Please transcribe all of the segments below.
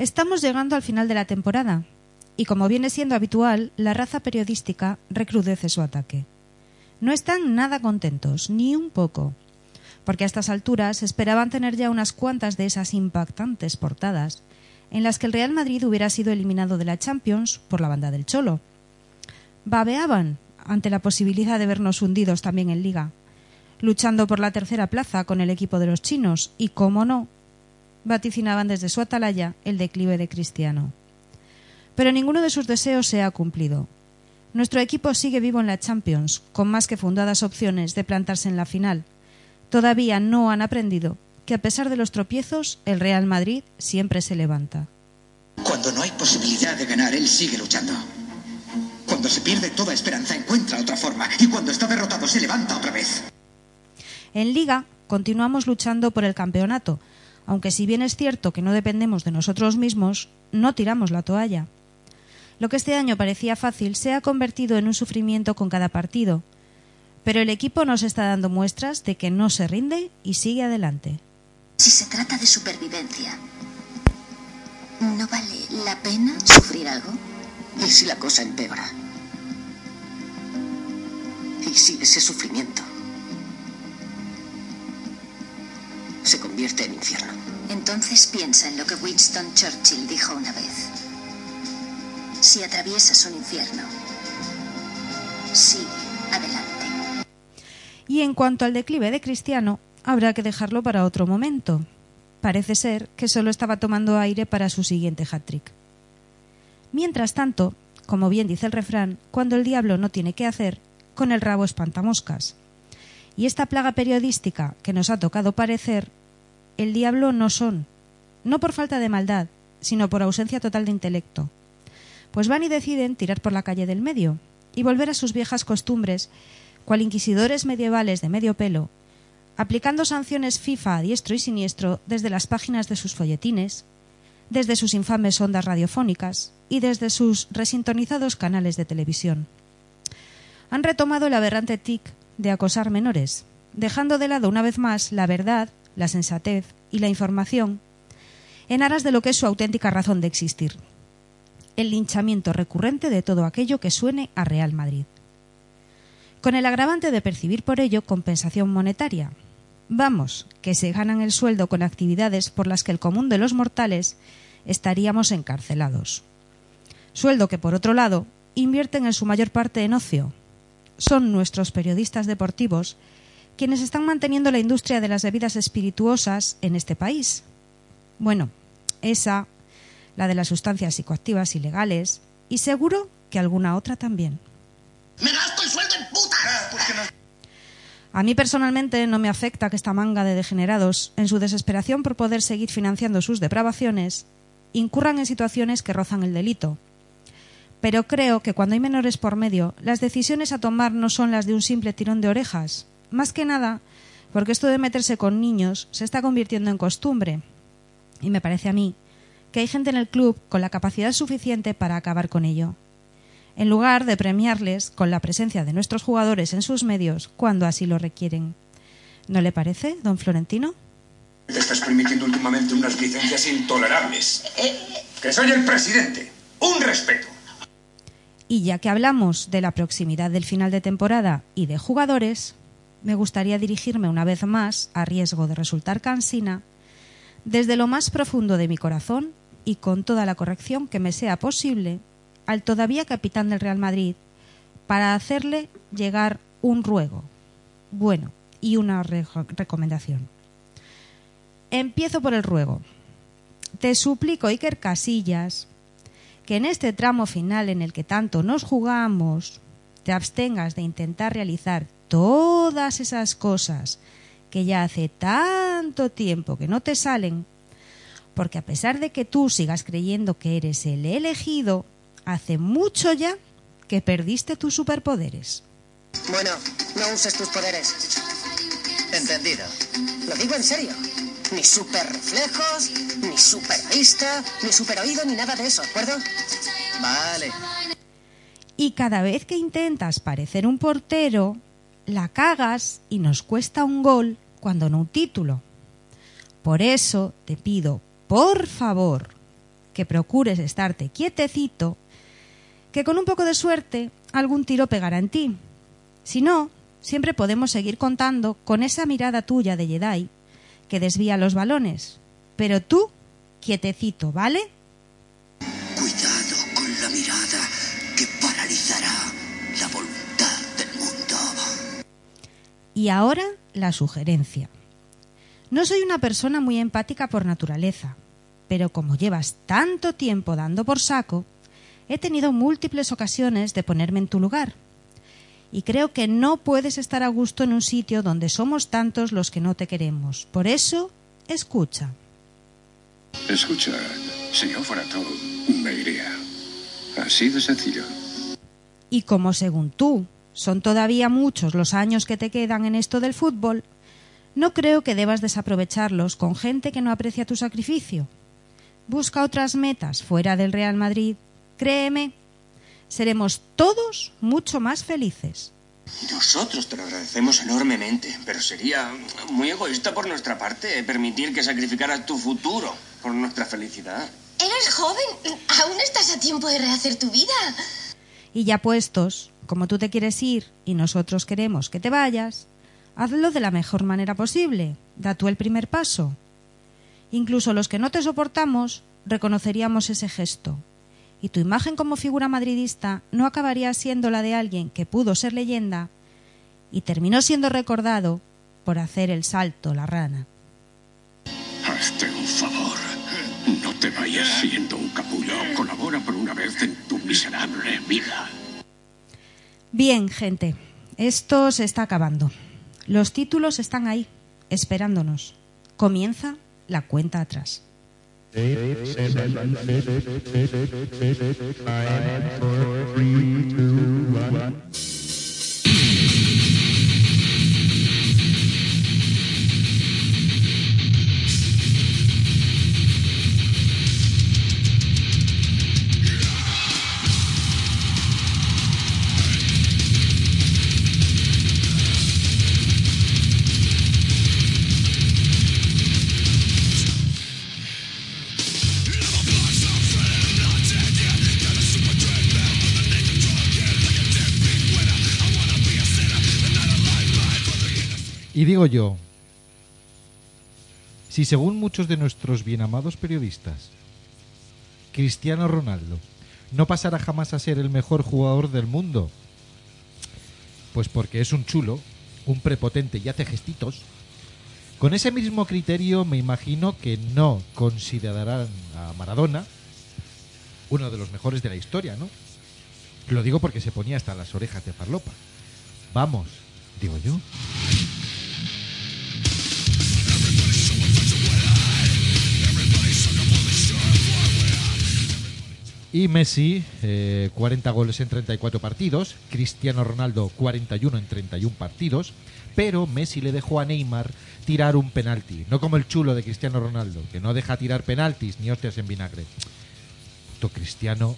Estamos llegando al final de la temporada y, como viene siendo habitual, la raza periodística recrudece su ataque. No están nada contentos, ni un poco, porque a estas alturas esperaban tener ya unas cuantas de esas impactantes portadas en las que el Real Madrid hubiera sido eliminado de la Champions por la banda del Cholo. Babeaban ante la posibilidad de vernos hundidos también en Liga, luchando por la tercera plaza con el equipo de los chinos y, cómo no, vaticinaban desde su atalaya el declive de Cristiano. Pero ninguno de sus deseos se ha cumplido. Nuestro equipo sigue vivo en la Champions, con más que fundadas opciones de plantarse en la final. Todavía no han aprendido que a pesar de los tropiezos, el Real Madrid siempre se levanta. Cuando no hay posibilidad de ganar, él sigue luchando. Cuando se pierde toda esperanza, encuentra otra forma. Y cuando está derrotado, se levanta otra vez. En Liga continuamos luchando por el campeonato, aunque si bien es cierto que no dependemos de nosotros mismos, no tiramos la toalla. Lo que este año parecía fácil se ha convertido en un sufrimiento con cada partido, pero el equipo nos está dando muestras de que no se rinde y sigue adelante. Si se trata de supervivencia, ¿no vale la pena sufrir algo? ¿Y si la cosa empeora? ¿Y si ese sufrimiento se convierte en infierno? Entonces piensa en lo que Winston Churchill dijo una vez. Si atraviesas un infierno, sigue adelante. Y en cuanto al declive de Cristiano, habrá que dejarlo para otro momento. Parece ser que solo estaba tomando aire para su siguiente hat-trick. Mientras tanto, como bien dice el refrán, cuando el diablo no tiene qué hacer, con el rabo espantamoscas. Y esta plaga periodística que nos ha tocado parecer, el diablo no son, no por falta de maldad, sino por ausencia total de intelecto. Pues van y deciden tirar por la calle del medio y volver a sus viejas costumbres, cual inquisidores medievales de medio pelo, aplicando sanciones FIFA a diestro y siniestro desde las páginas de sus folletines, desde sus infames ondas radiofónicas y desde sus resintonizados canales de televisión. Han retomado el aberrante tic de acosar menores, dejando de lado una vez más la verdad, la sensatez y la información en aras de lo que es su auténtica razón de existir, el linchamiento recurrente de todo aquello que suene a Real Madrid con el agravante de percibir por ello compensación monetaria. Vamos, que se ganan el sueldo con actividades por las que el común de los mortales estaríamos encarcelados. Sueldo que, por otro lado, invierten en su mayor parte en ocio. Son nuestros periodistas deportivos quienes están manteniendo la industria de las bebidas espirituosas en este país. Bueno, esa, la de las sustancias psicoactivas ilegales, y seguro que alguna otra también. ¡Me gasto el sueldo en puta! A mí personalmente no me afecta que esta manga de degenerados, en su desesperación por poder seguir financiando sus depravaciones, incurran en situaciones que rozan el delito. Pero creo que cuando hay menores por medio, las decisiones a tomar no son las de un simple tirón de orejas. Más que nada, porque esto de meterse con niños se está convirtiendo en costumbre. Y me parece a mí que hay gente en el club con la capacidad suficiente para acabar con ello en lugar de premiarles con la presencia de nuestros jugadores en sus medios cuando así lo requieren. ¿No le parece, don Florentino? Te estás permitiendo últimamente unas licencias intolerables. Que soy el presidente. Un respeto. Y ya que hablamos de la proximidad del final de temporada y de jugadores, me gustaría dirigirme una vez más, a riesgo de resultar cansina, desde lo más profundo de mi corazón y con toda la corrección que me sea posible al todavía capitán del Real Madrid para hacerle llegar un ruego, bueno, y una recomendación. Empiezo por el ruego. Te suplico, Iker Casillas, que en este tramo final en el que tanto nos jugamos, te abstengas de intentar realizar todas esas cosas que ya hace tanto tiempo que no te salen, porque a pesar de que tú sigas creyendo que eres el elegido, hace mucho ya que perdiste tus superpoderes. Bueno, no uses tus poderes. Entendido. Lo digo en serio. Ni super reflejos, ni super vista, ni super oído, ni nada de eso, ¿de acuerdo? Vale. Y cada vez que intentas parecer un portero, la cagas y nos cuesta un gol cuando no un título. Por eso te pido, por favor, que procures estarte quietecito, que con un poco de suerte algún tiro pegará en ti. Si no, siempre podemos seguir contando con esa mirada tuya de Jedi que desvía los balones. Pero tú, quietecito, ¿vale? Cuidado con la mirada que paralizará la voluntad del mundo. Y ahora la sugerencia. No soy una persona muy empática por naturaleza, pero como llevas tanto tiempo dando por saco, he tenido múltiples ocasiones de ponerme en tu lugar. Y creo que no puedes estar a gusto en un sitio donde somos tantos los que no te queremos. Por eso, escucha. Escucha, si yo fuera tú, me iría. Así de sencillo. Y como según tú son todavía muchos los años que te quedan en esto del fútbol, no creo que debas desaprovecharlos con gente que no aprecia tu sacrificio. Busca otras metas fuera del Real Madrid. Créeme, seremos todos mucho más felices. Nosotros te lo agradecemos enormemente, pero sería muy egoísta por nuestra parte permitir que sacrificaras tu futuro por nuestra felicidad. Eres joven, aún estás a tiempo de rehacer tu vida. Y ya puestos, como tú te quieres ir y nosotros queremos que te vayas, hazlo de la mejor manera posible. Da tú el primer paso. Incluso los que no te soportamos reconoceríamos ese gesto. Y tu imagen como figura madridista no acabaría siendo la de alguien que pudo ser leyenda y terminó siendo recordado por hacer el salto la rana. Hazte un favor. No te vayas siendo un capullo. Colabora por una vez en tu miserable vida. Bien, gente, esto se está acabando. Los títulos están ahí, esperándonos. Comienza la cuenta atrás. Eight, seven, six, six, six, five, four, three, two, one. Y digo yo, si según muchos de nuestros bien amados periodistas, Cristiano Ronaldo no pasará jamás a ser el mejor jugador del mundo, pues porque es un chulo, un prepotente y hace gestitos, con ese mismo criterio me imagino que no considerarán a Maradona uno de los mejores de la historia, ¿no? Lo digo porque se ponía hasta las orejas de farlopa. Vamos, digo yo. Y Messi, eh, 40 goles en 34 partidos. Cristiano Ronaldo, 41 en 31 partidos. Pero Messi le dejó a Neymar tirar un penalti. No como el chulo de Cristiano Ronaldo, que no deja tirar penaltis ni hostias en vinagre. Cristiano.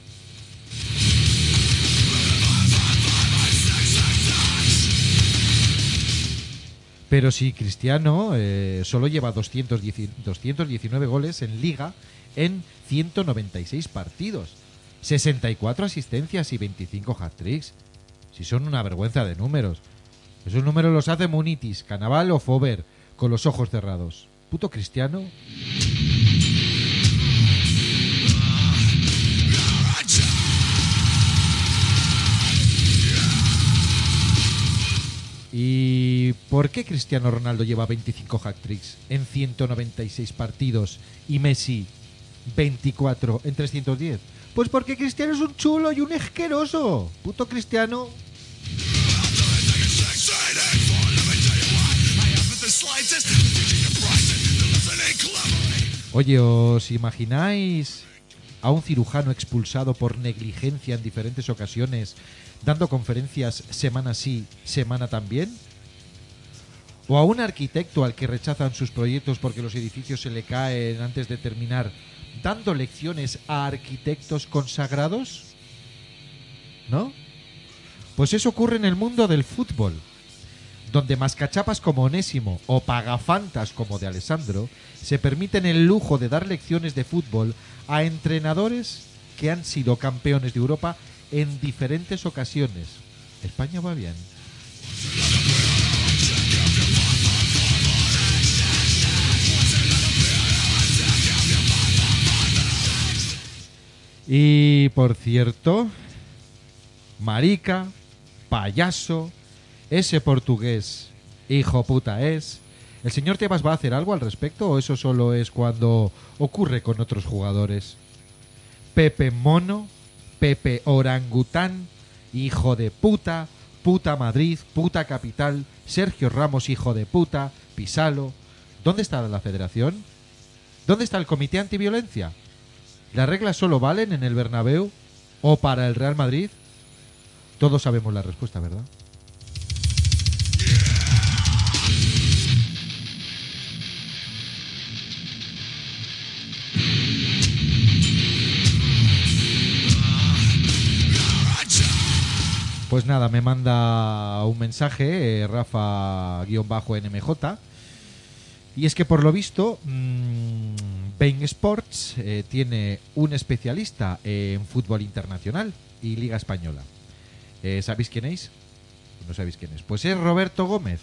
Pero sí, Cristiano eh, solo lleva 210 219 goles en liga en 196 partidos. 64 asistencias y 25 hat-tricks. Si son una vergüenza de números. Esos números los hace Munitis, Canaval o Fover, con los ojos cerrados. Puto cristiano. ¿Y por qué Cristiano Ronaldo lleva 25 hat-tricks en 196 partidos y Messi 24 en 310? Pues porque Cristiano es un chulo y un asqueroso. Puto Cristiano. Oye, ¿os imagináis a un cirujano expulsado por negligencia en diferentes ocasiones, dando conferencias semana sí, semana también? ¿O a un arquitecto al que rechazan sus proyectos porque los edificios se le caen antes de terminar, dando lecciones a arquitectos consagrados? ¿No? Pues eso ocurre en el mundo del fútbol. donde mascachapas como Onésimo o pagafantas como de Alessandro se permiten el lujo de dar lecciones de fútbol a entrenadores que han sido campeones de Europa en diferentes ocasiones. España va bien. Y por cierto, marica, payaso, ese portugués, hijo puta es. ¿El señor Tebas va a hacer algo al respecto o eso solo es cuando ocurre con otros jugadores? Pepe Mono, Pepe Orangután, hijo de puta, puta Madrid, puta capital, Sergio Ramos, hijo de puta, Pisalo. ¿Dónde está la federación? ¿Dónde está el comité antiviolencia? ¿Las reglas solo valen en el Bernabéu o para el Real Madrid? Todos sabemos la respuesta, ¿verdad? Pues nada, me manda un mensaje, eh, Rafa-NMJ, y es que por lo visto, mmm, Bain Sports eh, tiene un especialista en fútbol internacional y Liga Española. Eh, ¿Sabéis quién es? No sabéis quién es. Pues es Roberto Gómez,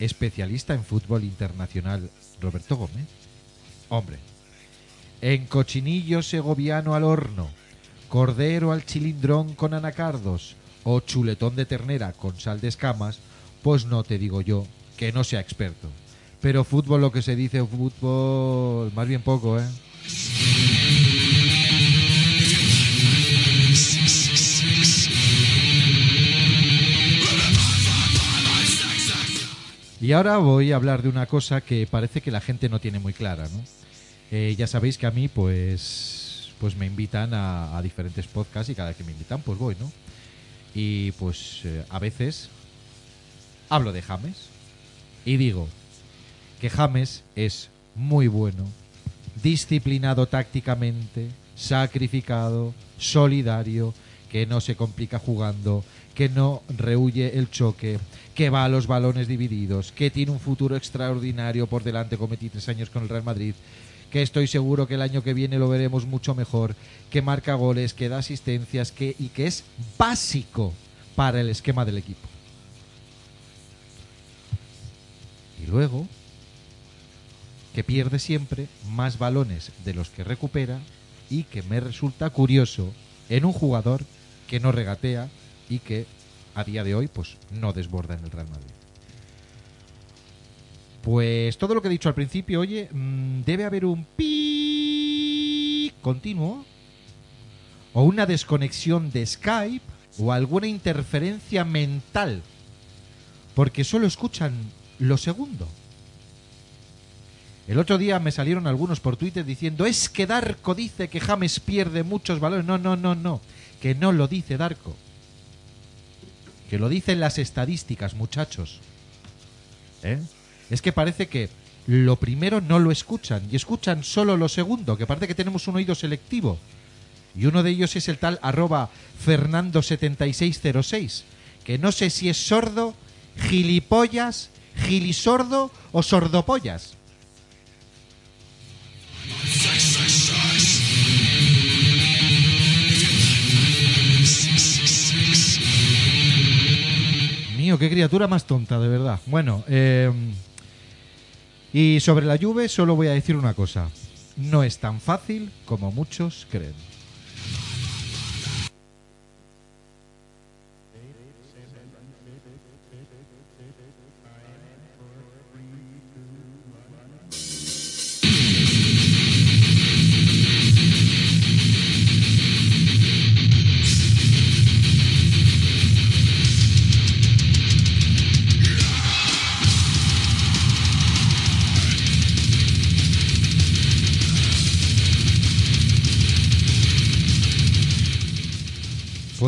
especialista en fútbol internacional. Roberto Gómez. Hombre, en cochinillo segoviano al horno, cordero al chilindrón con anacardos o chuletón de ternera con sal de escamas, pues no te digo yo que no sea experto. Pero fútbol, lo que se dice fútbol, más bien poco, ¿eh? Y ahora voy a hablar de una cosa que parece que la gente no tiene muy clara, ¿no? Eh, ya sabéis que a mí, pues, pues me invitan a, diferentes podcasts y cada vez que me invitan, pues voy, ¿no? Y pues eh, a veces hablo de James y digo que James es muy bueno, disciplinado tácticamente, sacrificado, solidario, que no se complica jugando, que no rehuye el choque, que va a los balones divididos, que tiene un futuro extraordinario por delante con 23 años con el Real Madrid, que estoy seguro que el año que viene lo veremos mucho mejor, que marca goles, que da asistencias que, y que es básico para el esquema del equipo. Y luego, que pierde siempre más balones de los que recupera y que me resulta curioso en un jugador que no regatea y que a día de hoy pues no desborda en el Real Madrid. Pues todo lo que he dicho al principio, oye, mm, debe haber un pi continuo o una desconexión de Skype o alguna interferencia mental porque solo escuchan lo segundo. El otro día me salieron algunos por Twitter diciendo es que Darko dice que James pierde muchos valores. No, no, no, no. Que no lo dice Darko. Que lo dicen las estadísticas, muchachos. ¿Eh? Es que parece que lo primero no lo escuchan y escuchan solo lo segundo, que parece que tenemos un oído selectivo. Y uno de ellos es el tal arroba Fernando7606, que no sé si es sordo, gilipollas, gilisordo o sordopollas. Mío, qué criatura más tonta, de verdad. Bueno, eh, y sobre la lluvia solo voy a decir una cosa. No es tan fácil como muchos creen.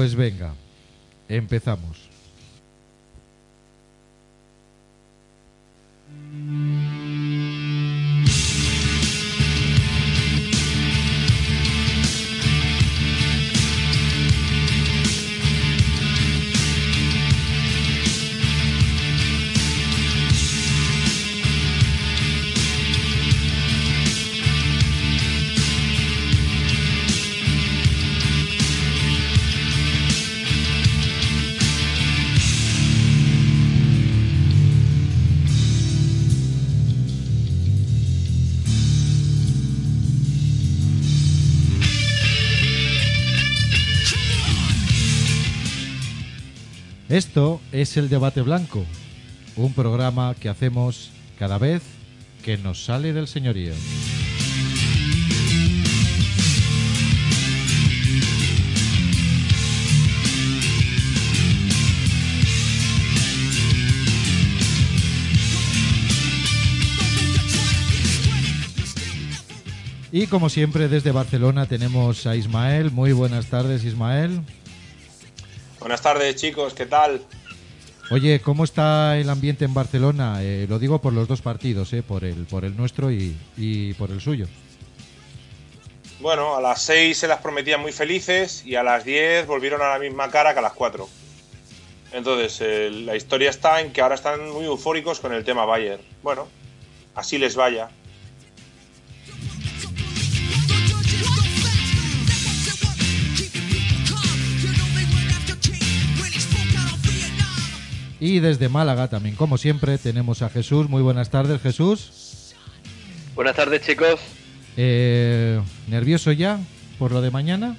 Pues venga, empezamos. Esto es el Debate Blanco, un programa que hacemos cada vez que nos sale del señorío. Y como siempre desde Barcelona tenemos a Ismael. Muy buenas tardes Ismael. Buenas tardes, chicos, ¿qué tal? Oye, ¿cómo está el ambiente en Barcelona? Eh, lo digo por los dos partidos, eh, por, el, por el nuestro y, y por el suyo. Bueno, a las 6 se las prometían muy felices y a las 10 volvieron a la misma cara que a las 4. Entonces, eh, la historia está en que ahora están muy eufóricos con el tema Bayer. Bueno, así les vaya. Y desde Málaga también, como siempre, tenemos a Jesús. Muy buenas tardes, Jesús. Buenas tardes, chicos. Eh, ¿Nervioso ya por lo de mañana?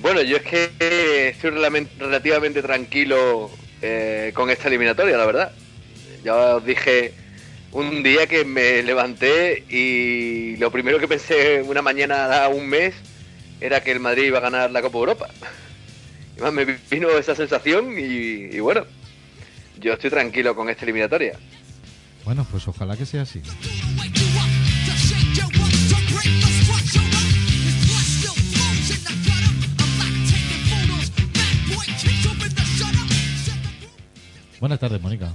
Bueno, yo es que estoy relativamente tranquilo eh, con esta eliminatoria, la verdad. Ya os dije un día que me levanté y lo primero que pensé una mañana a un mes era que el Madrid iba a ganar la Copa Europa. Y más me vino esa sensación y, y bueno, yo estoy tranquilo con esta eliminatoria. Bueno, pues ojalá que sea así. Buenas tardes, Mónica.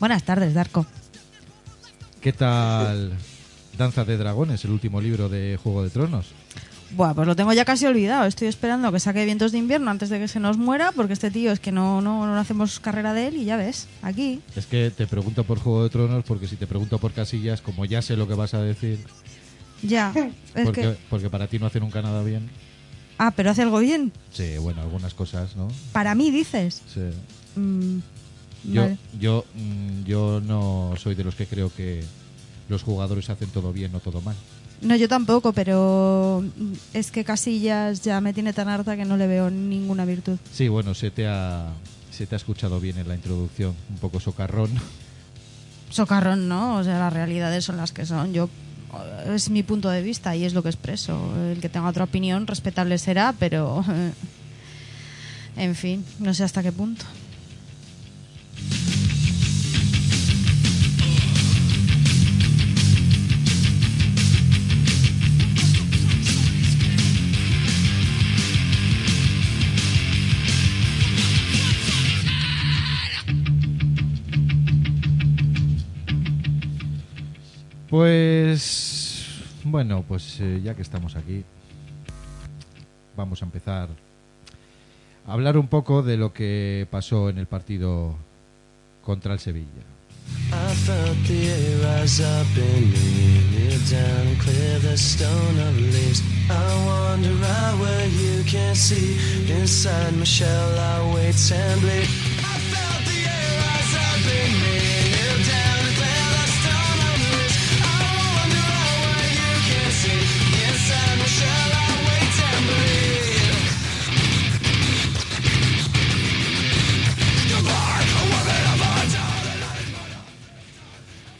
Buenas tardes, Darko. ¿Qué tal Danza de Dragones, el último libro de Juego de Tronos? Buah, pues lo tengo ya casi olvidado. Estoy esperando que saque Vientos de Invierno antes de que se nos muera, porque este tío es que no, no, no hacemos carrera de él y ya ves, aquí. Es que te pregunto por Juego de Tronos porque si te pregunto por Casillas, como ya sé lo que vas a decir, Ya. Es porque, que... porque para ti no hace nunca nada bien. Ah, pero hace algo bien. Sí, bueno, algunas cosas, ¿no? Para mí, dices. Sí. Mm, Yo, vale. yo, mm, yo no soy de los que creo que los jugadores hacen todo bien o todo mal. No, yo tampoco, pero es que Casillas ya me tiene tan harta que no le veo ninguna virtud. Sí, bueno, se te ha, se te ha escuchado bien en la introducción, un poco socarrón. Socarrón, ¿no? O sea, las realidades son las que son. Yo es mi punto de vista y es lo que expreso. El que tenga otra opinión, respetable será, pero en fin, no sé hasta qué punto. Pues bueno, pues eh, ya que estamos aquí, vamos a empezar a hablar un poco de lo que pasó en el partido contra el Sevilla.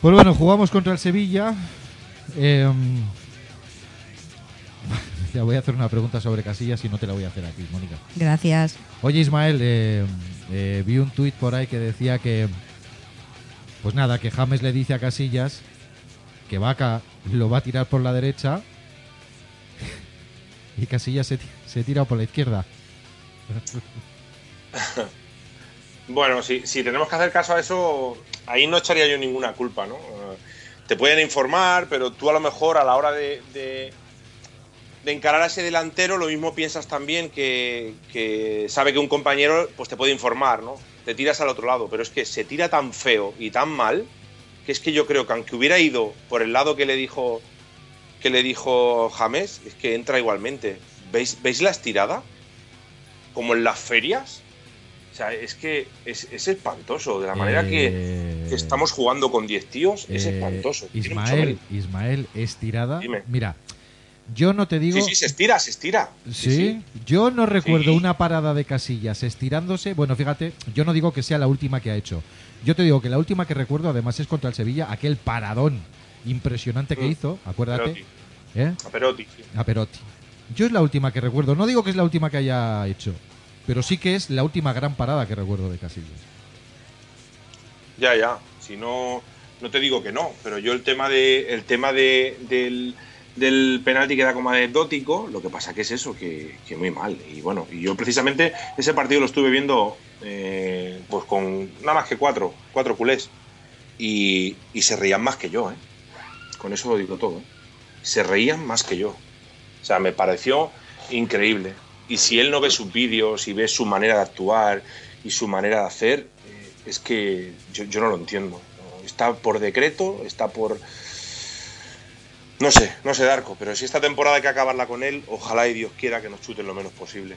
Pues bueno, jugamos contra el Sevilla. Eh, ya voy a hacer una pregunta sobre Casillas y no te la voy a hacer aquí, Mónica. Gracias. Oye, Ismael, eh, eh, vi un tuit por ahí que decía que, pues nada, que James le dice a Casillas que Vaca lo va a tirar por la derecha y Casillas se, se tira por la izquierda. Bueno, si, si tenemos que hacer caso a eso, ahí no echaría yo ninguna culpa, ¿no? Eh, Te pueden informar, pero tú a lo mejor a la hora de, de- encarar a ese delantero, lo mismo piensas también que, que sabe que un compañero pues te puede informar, ¿no? Te tiras al otro lado, pero es que se tira tan feo y tan mal que es que yo creo que aunque hubiera ido por el lado que le dijo que le dijo James, es que entra igualmente. ¿Veis, ¿Veis la estirada? Como en las ferias. O sea, es que es, es espantoso. De la manera que, Eh, que estamos jugando con 10 tíos, es eh, espantoso. Ismael. Ismael, estirada. Dime. Mira, Yo no te digo. Sí, sí, se estira, se estira. Sí, yo no recuerdo Sí. una parada de casillas estirándose. Bueno, fíjate, yo no digo que sea la última que ha hecho. Yo te digo que la última que recuerdo, además, es contra el Sevilla, aquel paradón impresionante que Mm. hizo, acuérdate. Perotti. ¿eh? A Perotti. A Perotti. Yo es la última que recuerdo. No digo que es la última que haya hecho, pero sí que es la última gran parada que recuerdo de Casillas. Ya, ya. Si no, no te digo que no, pero yo el tema de, el tema de, del, del penalti queda como anecdótico. Lo que pasa que es eso, que, que muy mal. Y bueno, y yo precisamente ese partido lo estuve viendo, eh, pues con nada más que cuatro, cuatro culés, y, y se reían más que yo, ¿eh? Con eso lo digo todo. ¿eh? Se reían más que yo. O sea, me pareció increíble. Y si él no ve sus vídeos y ve su manera de actuar y su manera de hacer, eh, es que yo, yo no lo entiendo. Está por decreto, está por... No sé, no sé, Darko, pero si esta temporada hay que acabarla con él, ojalá y Dios quiera que nos chuten lo menos posible.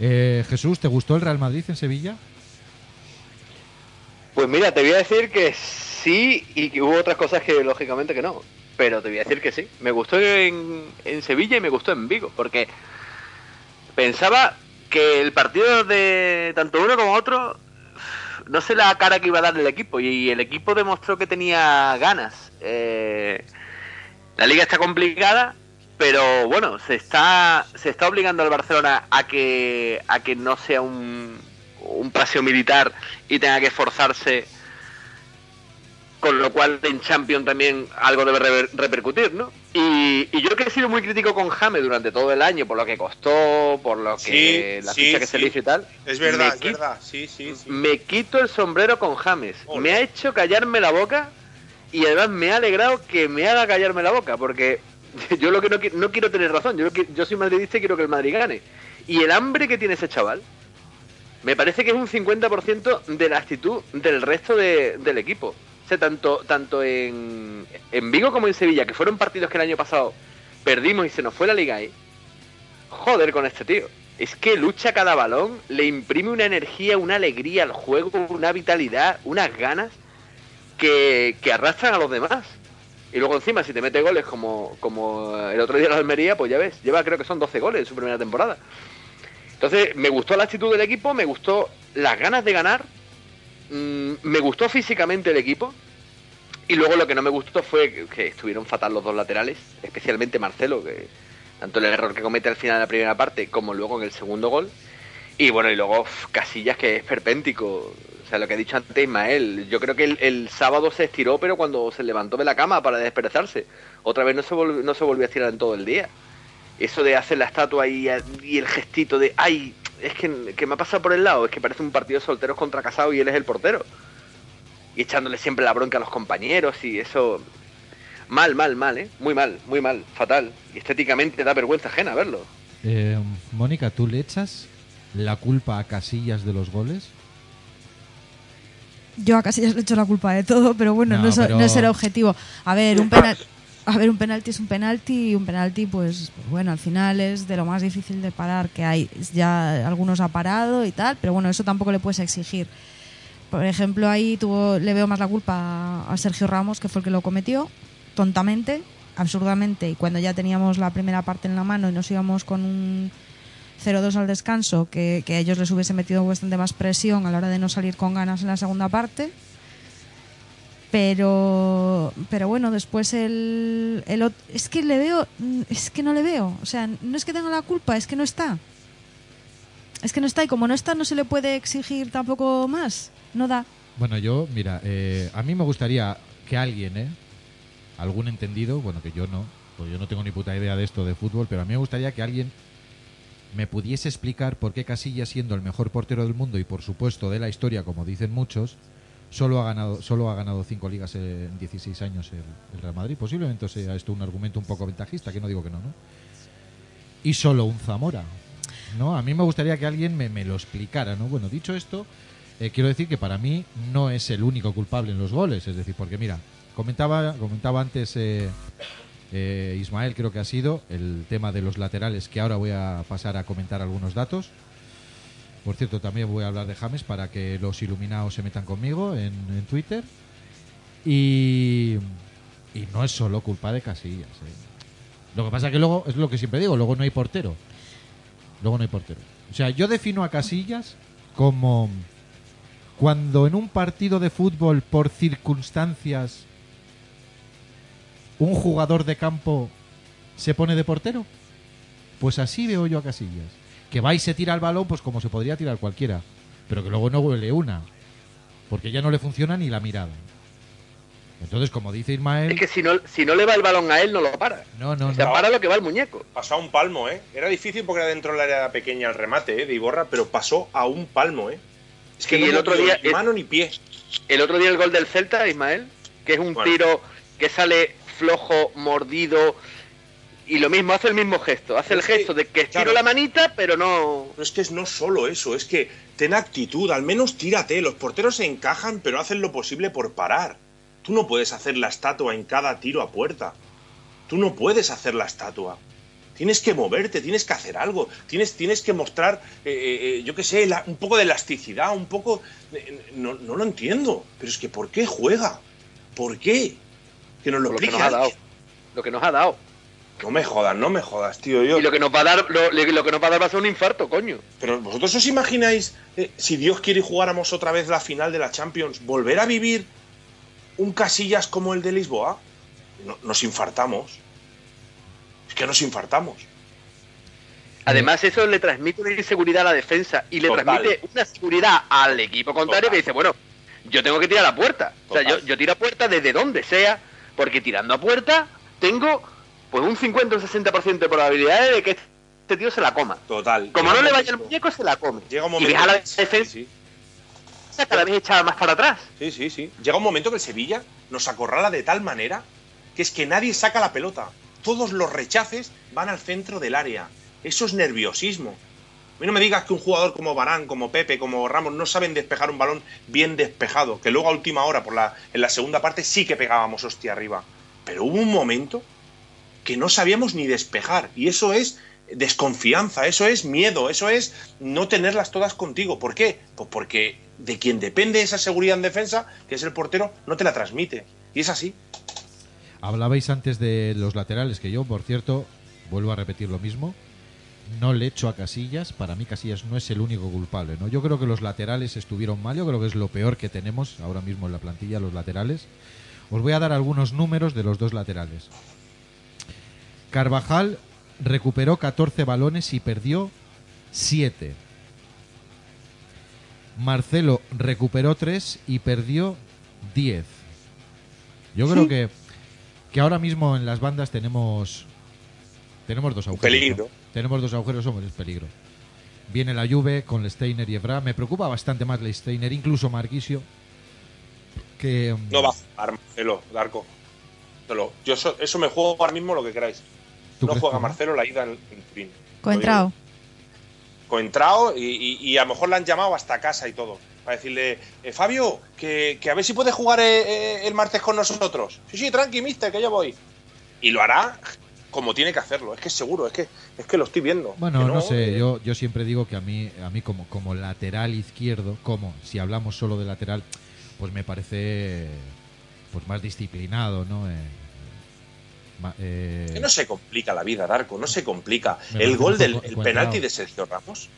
Eh, Jesús, ¿te gustó el Real Madrid en Sevilla? Pues mira, te voy a decir que sí y que hubo otras cosas que lógicamente que no. Pero te voy a decir que sí. Me gustó en, en Sevilla y me gustó en Vigo. Porque pensaba que el partido de tanto uno como otro, no sé la cara que iba a dar el equipo. Y el equipo demostró que tenía ganas. Eh, la liga está complicada, pero bueno, se está, se está obligando al Barcelona a que, a que no sea un, un paseo militar y tenga que esforzarse. Con lo cual en Champions también algo debe rever- repercutir, ¿no? Y, y yo que he sido muy crítico con James durante todo el año, por lo que costó, por lo que Sí, la sí, ficha que se sí. le hizo y tal. Es verdad, es quito- verdad. Sí, sí, me quito el sombrero con James. Me ha hecho callarme la boca y además me ha alegrado que me haga callarme la boca porque yo lo que no, no quiero tener razón. Yo, lo que- yo soy madridista y quiero que el Madrid gane. Y el hambre que tiene ese chaval me parece que es un 50% de la actitud del resto de- del equipo. Tanto, tanto en, en Vigo como en Sevilla, que fueron partidos que el año pasado perdimos y se nos fue la liga ahí. Joder con este tío. Es que lucha cada balón, le imprime una energía, una alegría al juego, una vitalidad, unas ganas que, que arrastran a los demás. Y luego encima, si te mete goles como, como el otro día en la Almería, pues ya ves, lleva creo que son 12 goles en su primera temporada. Entonces, me gustó la actitud del equipo, me gustó las ganas de ganar, mm, me gustó físicamente el equipo. Y luego lo que no me gustó fue que, estuvieron fatal los dos laterales, especialmente Marcelo, que tanto el error que comete al final de la primera parte como luego en el segundo gol. Y bueno, y luego Casillas que es perpéntico. O sea, lo que ha dicho antes Ismael, yo creo que el, el sábado se estiró, pero cuando se levantó de la cama para desperezarse, otra vez no se, volvió, no se volvió a estirar en todo el día. Eso de hacer la estatua y, y el gestito de, ay, es que, que me ha pasado por el lado, es que parece un partido de solteros contra casados y él es el portero. Y echándole siempre la bronca a los compañeros y eso... Mal, mal, mal, ¿eh? Muy mal, muy mal, fatal. Y estéticamente da vergüenza ajena verlo. Eh, Mónica, ¿tú le echas la culpa a Casillas de los goles? Yo a Casillas le echo la culpa de todo, pero bueno, No, no, es, pero- no es el objetivo. A ver, un penal, a ver, un penalti es un penalti y un penalti, pues, bueno, al final es de lo más difícil de parar que hay. Ya algunos ha parado y tal, pero bueno, eso tampoco le puedes exigir. Por ejemplo, ahí tuvo, le veo más la culpa a Sergio Ramos, que fue el que lo cometió, tontamente, absurdamente, y cuando ya teníamos la primera parte en la mano y nos íbamos con un 0-2 al descanso, que, que a ellos les hubiese metido bastante más presión a la hora de no salir con ganas en la segunda parte. Pero, pero bueno, después el, el es que le veo, es que no le veo, o sea, no es que tenga la culpa, es que no está. Es que no está y como no está no se le puede exigir tampoco más, no da. Bueno, yo, mira, eh, a mí me gustaría que alguien, ¿eh? Algún entendido, bueno, que yo no, pues yo no tengo ni puta idea de esto de fútbol, pero a mí me gustaría que alguien me pudiese explicar por qué Casillas, siendo el mejor portero del mundo y por supuesto de la historia, como dicen muchos, solo ha ganado, solo ha ganado cinco ligas en 16 años el, Real Madrid. Posiblemente sea esto un argumento un poco ventajista, que no digo que no, ¿no? Y solo un Zamora. ¿no? A mí me gustaría que alguien me, me lo explicara, ¿no? Bueno, dicho esto, eh, quiero decir que para mí no es el único culpable en los goles, es decir, porque mira, comentaba, comentaba antes eh, eh, Ismael, creo que ha sido el tema de los laterales, que ahora voy a pasar a comentar algunos datos. Por cierto, también voy a hablar de James para que los iluminados se metan conmigo en, en Twitter. Y, y no es solo culpa de Casillas. ¿eh? Lo que pasa que luego, es lo que siempre digo, luego no hay portero. Luego no hay portero. O sea, yo defino a Casillas como cuando en un partido de fútbol por circunstancias un jugador de campo se pone de portero. Pues así veo yo a Casillas. Que va y se tira el balón, pues como se podría tirar cualquiera. Pero que luego no huele una. Porque ya no le funciona ni la mirada. Entonces, como dice Ismael... Es que si no, si no le va el balón a él, no lo para. No, no, Se no. para lo que va el muñeco. Pasó a un palmo, ¿eh? Era difícil porque era dentro del área pequeña el remate, ¿eh? De Iborra, pero pasó a un palmo, ¿eh? Es que Sí, no el otro día- ni mano ni pie. El otro día el gol del Celta, Ismael, que es un Bueno. tiro que sale flojo, mordido, y lo mismo, hace el mismo gesto. Hace el que, gesto de que estiro claro. la manita, pero no... Es que es no solo eso, es que ten actitud, al menos tírate. Los porteros se encajan, pero hacen lo posible por parar. Tú no puedes hacer la estatua en cada tiro a puerta. Tú no puedes hacer la estatua. Tienes que moverte, tienes que hacer algo, tienes, tienes que mostrar, eh, eh, yo qué sé, la- un poco de elasticidad, un poco... eh, no, no lo entiendo, pero es que ¿por qué juega? ¿Por qué? Que nos lo Lo que nos ha dado. Lo que nos ha dado. No me jodas, no me jodas, tío. Yo, Y lo que nos va a dar, lo, lo que nos va a dar va a ser un infarto, coño. Pero vosotros os imagináis, eh, si Dios quiere y jugáramos otra vez la final de la Champions, volver a vivir un Casillas como el de Lisboa? No- nos infartamos. Es que nos infartamos. Además, eso le transmite una inseguridad a la defensa y le Total. transmite una seguridad al equipo contrario Total. que dice, bueno, yo tengo que tirar a puerta. O sea, yo tiro a puerta desde donde sea, porque tirando a puerta tengo pues un 50 o un 60% de probabilidades de que este tío se la coma. Total. Como no le vaya el muñeco, se la come. Llega un y momento. ves a la defensa sí, cada vez echada más para atrás. sí, sí, sí. Llega un momento que el Sevilla nos acorrala de tal manera que es que nadie saca la pelota. Todos los rechaces van al centro del área. Eso es nerviosismo. A mí no me digas que un jugador como Barán, como Pepe, como Ramos no saben despejar un balón bien despejado, que luego a última hora, por la, en la segunda parte, sí que pegábamos hostia arriba. Pero hubo un momento que no sabíamos ni despejar. Y eso es desconfianza, eso es miedo, eso es no tenerlas todas contigo. ¿Por qué? Pues porque de quien depende esa seguridad en defensa, que es el portero, no te la transmite. Y es así. Hablabais antes de los laterales, que yo, por cierto, vuelvo a repetir lo mismo. No le echo a Casillas. Para mí, Casillas no es el único culpable. ¿no? Yo creo que los laterales estuvieron mal. Yo creo que es lo peor que tenemos ahora mismo en la plantilla, los laterales. Os voy a dar algunos números de los dos laterales. Carvajal recuperó 14 balones y perdió 7. Marcelo recuperó 3 y perdió 10. Yo creo que, que ahora mismo en las bandas tenemos tenemos dos agujeros. Peligro. ¿no? Tenemos dos agujeros, hombre, es peligro. Viene la Juve con Steiner y Evra. Me preocupa bastante más Steiner, incluso Marquisio. Que, No va a jugar Marcelo, Darko. Yo eso, eso me juego ahora mismo lo que queráis. ¿Tú No juega? Marcelo la ida en, en Turín. Coentrao. Coentrao y, y- y a lo mejor le han llamado hasta casa y todo. Para decirle, eh, Fabio, que, que a ver si puede jugar eh, eh, el martes con nosotros. Sí, sí, tranqui, mister, que yo voy. Y lo hará como tiene que hacerlo. Es que es seguro, es que, es que lo estoy viendo. Bueno, no, sé, eh, yo, yo siempre digo que a mí, a mí como, como lateral izquierdo, como si hablamos solo de lateral, pues me parece pues más disciplinado, ¿no? Eh, eh, Que no se complica la vida, Darko, no se complica. Me El gol del el penalti de Sergio Ramos.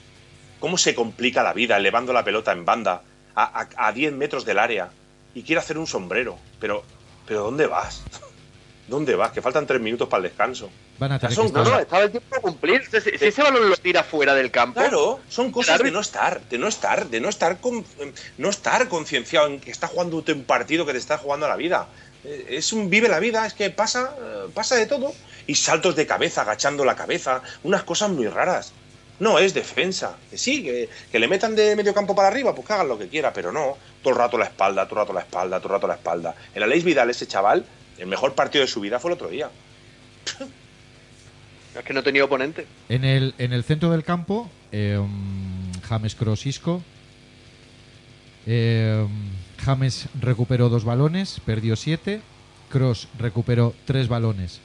¿Cómo se complica la vida elevando la pelota en banda a, a- a 10 metros del área y quiere hacer un sombrero? Pero, pero ¿dónde vas? ¿Dónde vas? Que faltan 3 minutos para el descanso. van a tener son que No, estar- no, estaba el tiempo a cumplir. Si, si ese balón lo tira fuera del campo, Claro, son cosas Claro. de no estar, de no estar, de no estar con, no estar concienciado en que está jugando un partido que te está jugando a la vida. Eh, Es un vive la vida, es que pasa, eh, pasa de todo. Y saltos de cabeza, agachando la cabeza, unas cosas muy raras. No es defensa. Que sí, que, que le metan de medio campo para arriba, pues que hagan lo que quiera, pero no. Todo el rato la espalda, todo el rato la espalda, todo el rato la espalda. El Aleix Vidal, ese chaval, el mejor partido de su vida fue el otro día. es que no tenía oponente. En el, en el centro del campo, eh, James Cross Isco. Eh, James recuperó dos balones, perdió siete. Cross recuperó tres balones,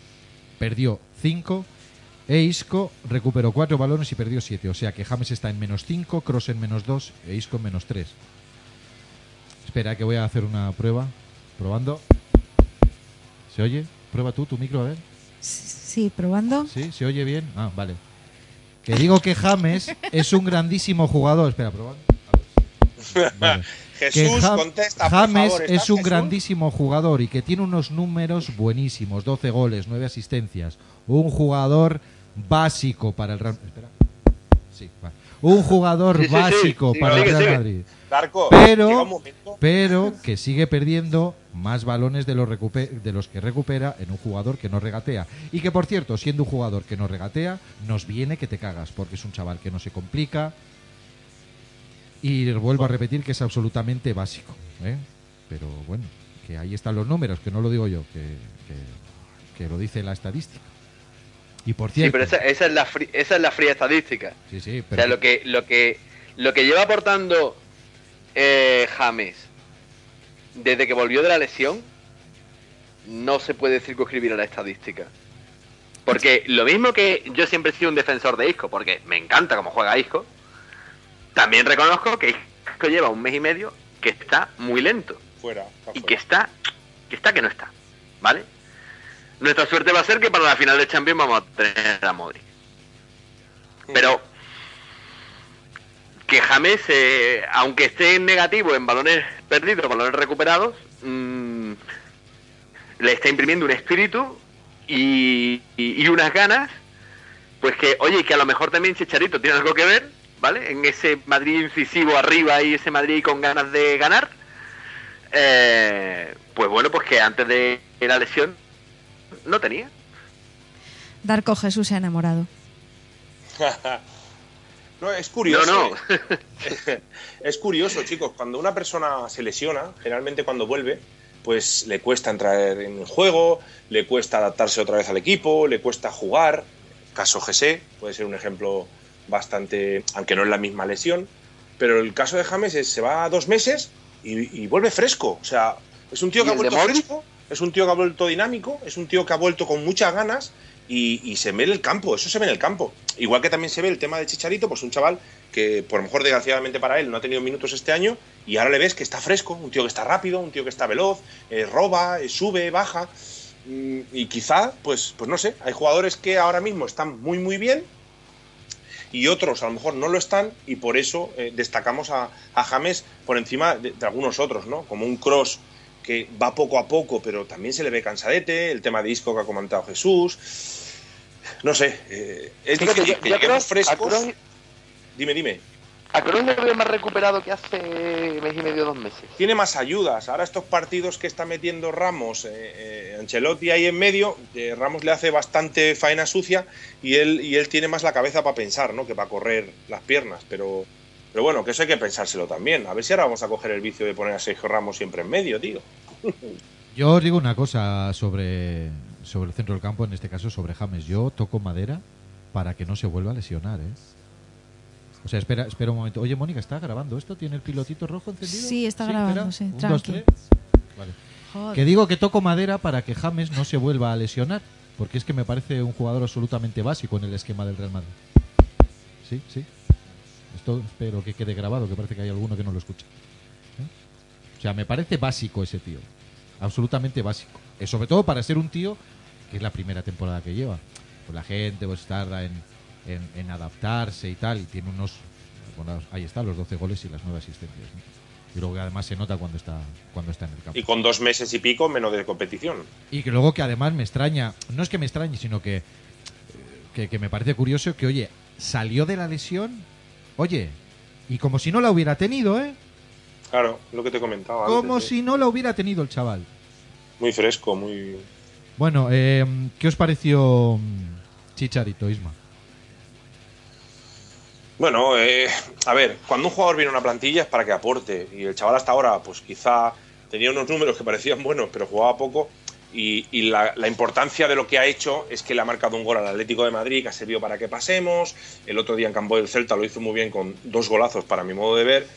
perdió cinco. E Isco recuperó cuatro balones y perdió siete. O sea que James está en menos cinco, Cross en menos dos e Isco en menos tres. Espera, que voy a hacer una prueba. Probando. ¿Se oye? Prueba tú tu micro, a ver. Sí, probando. ¿Sí? ¿Se oye bien? Ah, vale. Que digo que James es un grandísimo jugador. Espera, probando. Vale. Que Jesús, Ja- contesta, por James favor, ¿estás, es un Jesús? grandísimo jugador y que tiene unos números buenísimos, 12 goles, 9 asistencias. Un jugador básico para el Real. Sí, va. Un jugador Sí, sí, sí. básico Sí, para el Real. Madrid. Darko, Pero, pero que sigue perdiendo más balones de los, de los que recupera en un jugador que no regatea. Y que, por cierto, siendo un jugador que no regatea, nos viene que te cagas, porque es un chaval que no se complica. Y vuelvo a repetir que es absolutamente básico. ¿eh? Pero bueno, que ahí están los números, que no lo digo yo, que, que- que lo dice la estadística. Y por Sí, cierto, pero esa, esa es la fri- esa es la fría estadística. sí, sí, O sea, lo que, lo que, lo que lleva aportando eh, James desde que volvió de la lesión no se puede circunscribir a la estadística. Porque lo mismo que yo siempre he sido un defensor de Isco, porque me encanta cómo juega Isco, también reconozco que Isco lleva un mes y medio que está muy lento Fuera, está y que está, que está que no está, ¿vale? Nuestra suerte va a ser que para la final de Champions vamos a tener a Modric. Pero que James, eh, aunque esté en negativo en balones perdidos, balones recuperados, mm, le está imprimiendo un espíritu y, y- y unas ganas, pues que, oye, que a lo mejor también Chicharito tiene algo que ver, ¿vale? En ese Madrid incisivo arriba y ese Madrid con ganas de ganar. Eh, pues bueno, pues que antes de la lesión no tenía. Darko Jesús se ha enamorado. no, es curioso. No, no. es curioso, chicos. Cuando una persona se lesiona, generalmente cuando vuelve, pues le cuesta entrar en el juego, le cuesta adaptarse otra vez al equipo, le cuesta jugar. Caso GC puede ser un ejemplo bastante, aunque no es la misma lesión. Pero el caso de James es, se va dos meses y, y vuelve fresco. O sea, es un tío ¿Y que ha vuelto fresco, es un tío que ha vuelto dinámico, es un tío que ha vuelto con muchas ganas y, y se ve en el campo, eso se ve en el campo. Igual que también se ve el tema de Chicharito, pues un chaval que por lo mejor desgraciadamente para él no ha tenido minutos este año y ahora le ves que está fresco, un tío que está rápido, un tío que está veloz, eh, roba, eh, sube, baja. Mm, Y quizá, pues, pues no sé, hay jugadores que ahora mismo están muy muy bien y otros a lo mejor no lo están y por eso eh, destacamos a, a James por encima de, de algunos otros, ¿no? Como un cross que va poco a poco, pero también se le ve cansadete, el tema de disco que ha comentado Jesús. No sé, eh, es Fíjate, que yo lleguemos creo- a frescos. Dime, dime. A Kroos le veo más recuperado que hace mes y medio, dos meses. Tiene más ayudas. Ahora estos partidos que está metiendo Ramos, eh, eh, Ancelotti ahí en medio, eh, Ramos le hace bastante faena sucia y él, y él tiene más la cabeza para pensar, ¿no? Que para correr las piernas. Pero, pero bueno, que eso hay que pensárselo también. A ver si ahora vamos a coger el vicio de poner a Sergio Ramos siempre en medio, tío. Yo os digo una cosa sobre, sobre el centro del campo, en este caso sobre James. Yo toco madera para que no se vuelva a lesionar, ¿eh? O sea, espera, espera un momento. Oye, Mónica, ¿está grabando esto? ¿Tiene el pilotito rojo encendido? Sí, está grabando, sí, Un, dos, tres. Vale. Joder. Que digo que toco madera para que James no se vuelva a lesionar, porque es que me parece un jugador absolutamente básico en el esquema del Real Madrid. Sí, sí. Esto espero que quede grabado, que parece que hay alguno que no lo escucha. ¿Eh? O sea, me parece básico ese tío. Absolutamente básico. Eh, sobre todo para ser un tío que es la primera temporada que lleva. Pues la gente pues tarda en, en- en adaptarse y tal, y tiene unos... bueno, ahí está, los 12 goles y las 9 asistencias. ¿no? Y luego que además se nota cuando está, cuando está en el campo. Y con dos meses y pico menos de competición. Y que luego que además me extraña, no es que me extrañe, sino que, que, que me parece curioso que, oye, salió de la lesión, oye, y como si no la hubiera tenido, ¿eh? Claro, lo que te comentaba. Como antes, ¿eh? si no la hubiera tenido el chaval. Muy fresco, muy. Bueno, eh, ¿qué os pareció mm, Chicharito, Isma? Bueno, eh, a ver, cuando un jugador viene a una plantilla es para que aporte. Y el chaval hasta ahora, pues quizá tenía unos números que parecían buenos, pero jugaba poco. Y, la importancia de lo que ha hecho es que le ha marcado un gol al Atlético de Madrid, que ha servido para que pasemos. El otro día en campo del Celta lo hizo muy bien con dos golazos, para mi modo de ver.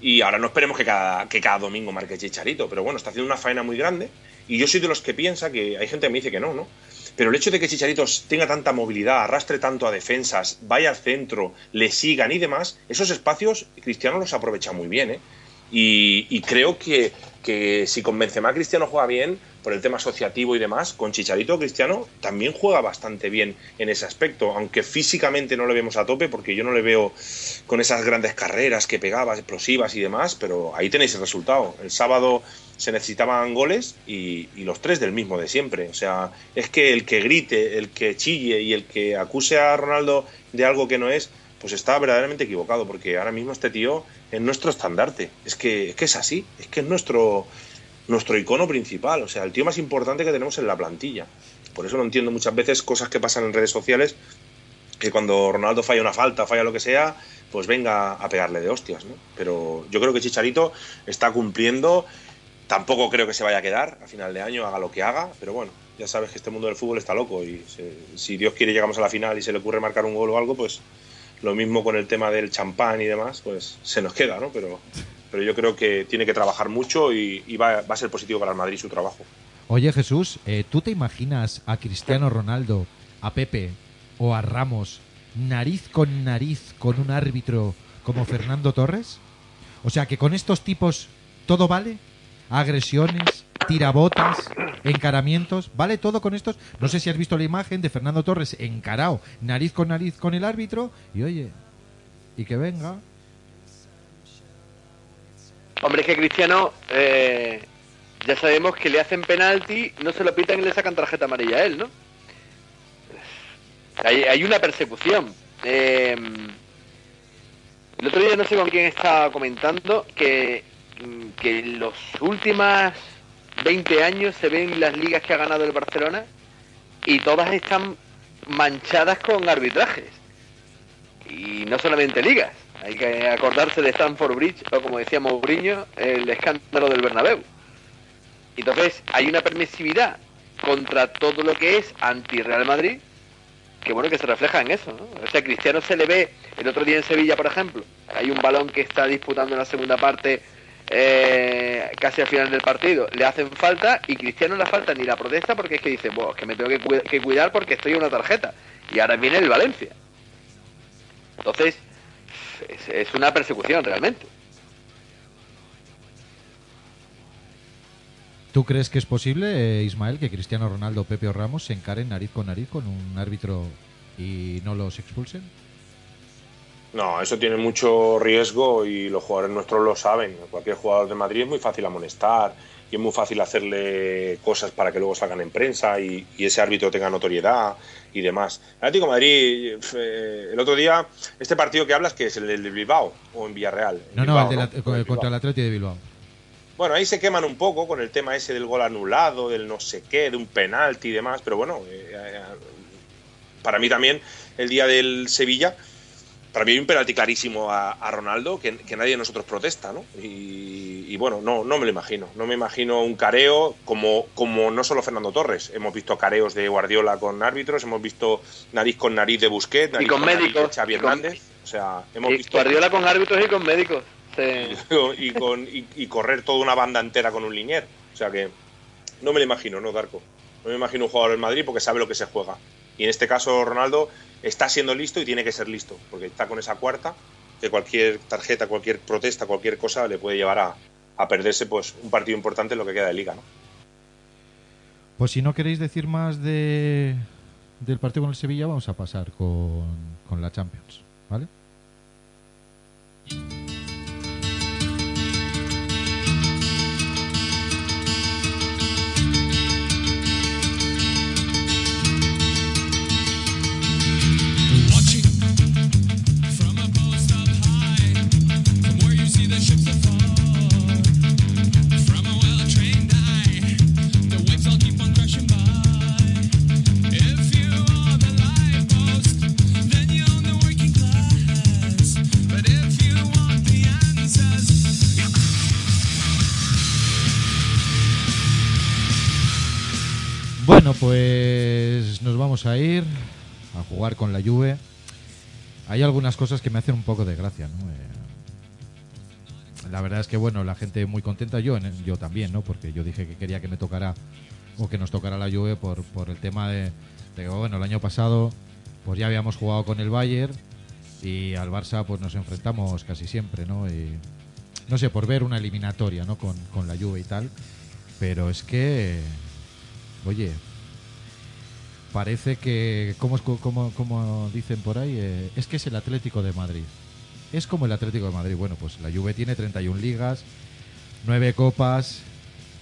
Y ahora no esperemos que cada, que cada domingo marque Chicharito, pero bueno, está haciendo una faena muy grande. Y yo soy de los que piensa que hay gente que me dice que no, ¿no? Pero el hecho de que Chicharito tenga tanta movilidad, arrastre tanto a defensas, vaya al centro, le sigan y demás, esos espacios Cristiano los aprovecha muy bien, ¿eh? Y, creo que, que si con Benzema Cristiano juega bien, por el tema asociativo y demás, con Chicharito Cristiano también juega bastante bien en ese aspecto, aunque físicamente no lo vemos a tope, porque yo no le veo con esas grandes carreras que pegaba, explosivas y demás, pero ahí tenéis el resultado. El sábado se necesitaban goles y, y los tres del mismo de siempre. O sea, es que el que grite, el que chille y el que acuse a Ronaldo de algo que no es, pues está verdaderamente equivocado, porque ahora mismo este tío es nuestro estandarte. Es que es, así, es que es nuestro, nuestro icono principal, o sea, el tío más importante que tenemos en la plantilla. Por eso no entiendo muchas veces cosas que pasan en redes sociales, que cuando Ronaldo falla una falta, falla lo que sea, pues venga a pegarle de hostias, ¿no? Pero yo creo que Chicharito está cumpliendo, tampoco creo que se vaya a quedar a final de año, haga lo que haga, pero bueno, ya sabes que este mundo del fútbol está loco y si Dios quiere llegamos a la final y se le ocurre marcar un gol o algo, pues lo mismo con el tema del champán y demás, pues se nos queda, ¿no? Pero, pero yo creo que tiene que trabajar mucho y, va a ser positivo para el Madrid su trabajo. Oye Jesús, eh, ¿tú te imaginas a Cristiano Ronaldo, a Pepe o a Ramos nariz con nariz con un árbitro como Fernando Torres? O sea, que con estos tipos todo vale, agresiones, tirabotas, encaramientos, ¿vale todo con estos? No sé si has visto la imagen de Fernando Torres encarado, nariz con nariz con el árbitro y oye, y que venga. Hombre, es que Cristiano, eh, ya sabemos que le hacen penalti, no se lo pitan y le sacan tarjeta amarilla a él, ¿no? Hay, hay una persecución. Eh, el otro día no sé con quién estaba comentando que, que en los últimos 20 años se ven las ligas que ha ganado el Barcelona y todas están manchadas con arbitrajes. Y no solamente ligas. Hay que acordarse de Stanford Bridge, o como decía Mourinho, el escándalo del Bernabéu. Entonces, hay una permisividad contra todo lo que es anti-Real Madrid, que bueno, que se refleja en eso, ¿no? O sea, Cristiano se le ve, el otro día en Sevilla, por ejemplo, hay un balón que está disputando en la segunda parte, eh, casi al final del partido, le hacen falta y Cristiano no la falta ni la protesta porque es que dice, bueno, es que me tengo que, cu- que cuidar porque estoy en una tarjeta. Y ahora viene el Valencia. Entonces, es, es una persecución realmente. ¿Tú crees que es posible, eh, Ismael, que Cristiano Ronaldo, Pepe o Ramos se encaren nariz con nariz con un árbitro y no los expulsen? No, eso tiene mucho riesgo y los jugadores nuestros lo saben. Cualquier jugador de Madrid es muy fácil amonestar y es muy fácil hacerle cosas para que luego salgan en prensa y, y ese árbitro tenga notoriedad y demás. El Atlético de Madrid, eh, el otro día, este partido que hablas, que es el del Bilbao o en Villarreal. En No, no, el de la- Con el contra el Atleti de Bilbao. Bueno, ahí se queman un poco con el tema ese del gol anulado, del no sé qué, de un penalti y demás, pero bueno, eh, eh, para mí también el día del Sevilla, para mí hay un penalti clarísimo a, a Ronaldo que, que nadie de nosotros protesta, ¿no? Y, y bueno, no, no me lo imagino, no me imagino un careo como, como no solo Fernando Torres, hemos visto careos de Guardiola con árbitros, hemos visto nariz con nariz de Busquets, nariz con nariz médicos, Xavi y con- Hernández, o sea, hemos Y visto Guardiola con árbitros y con médicos. Sí. y, con, y, y correr toda una banda entera con un linier. O sea que no me lo imagino, ¿no, Darko? No me imagino un jugador del Madrid porque sabe lo que se juega. Y en este caso Ronaldo está siendo listo y tiene que ser listo, porque está con esa cuarta, que cualquier tarjeta, cualquier protesta, cualquier cosa le puede llevar a, a perderse pues un partido importante en lo que queda de liga, ¿no? Pues si no queréis decir más de, del partido con el Sevilla, vamos a pasar con, con la Champions, ¿vale? Bueno, pues nos vamos a ir a jugar con la Juve. Hay algunas cosas que me hacen un poco de gracia, ¿no? Eh, la verdad es que, bueno, la gente muy contenta, yo, yo también, ¿no? Porque yo dije que quería que me tocara o que nos tocara la Juve por, el tema de, bueno, el año pasado pues ya habíamos jugado con el Bayern y al Barça pues nos enfrentamos casi siempre, ¿no? Y, no sé, por ver una eliminatoria, ¿no? Con, con la Juve y tal. Pero es que, oye, parece que, como, como, como dicen por ahí, eh, es que es el Atlético de Madrid. Es como el Atlético de Madrid. Bueno, pues la Juve tiene 31 ligas, 9 copas,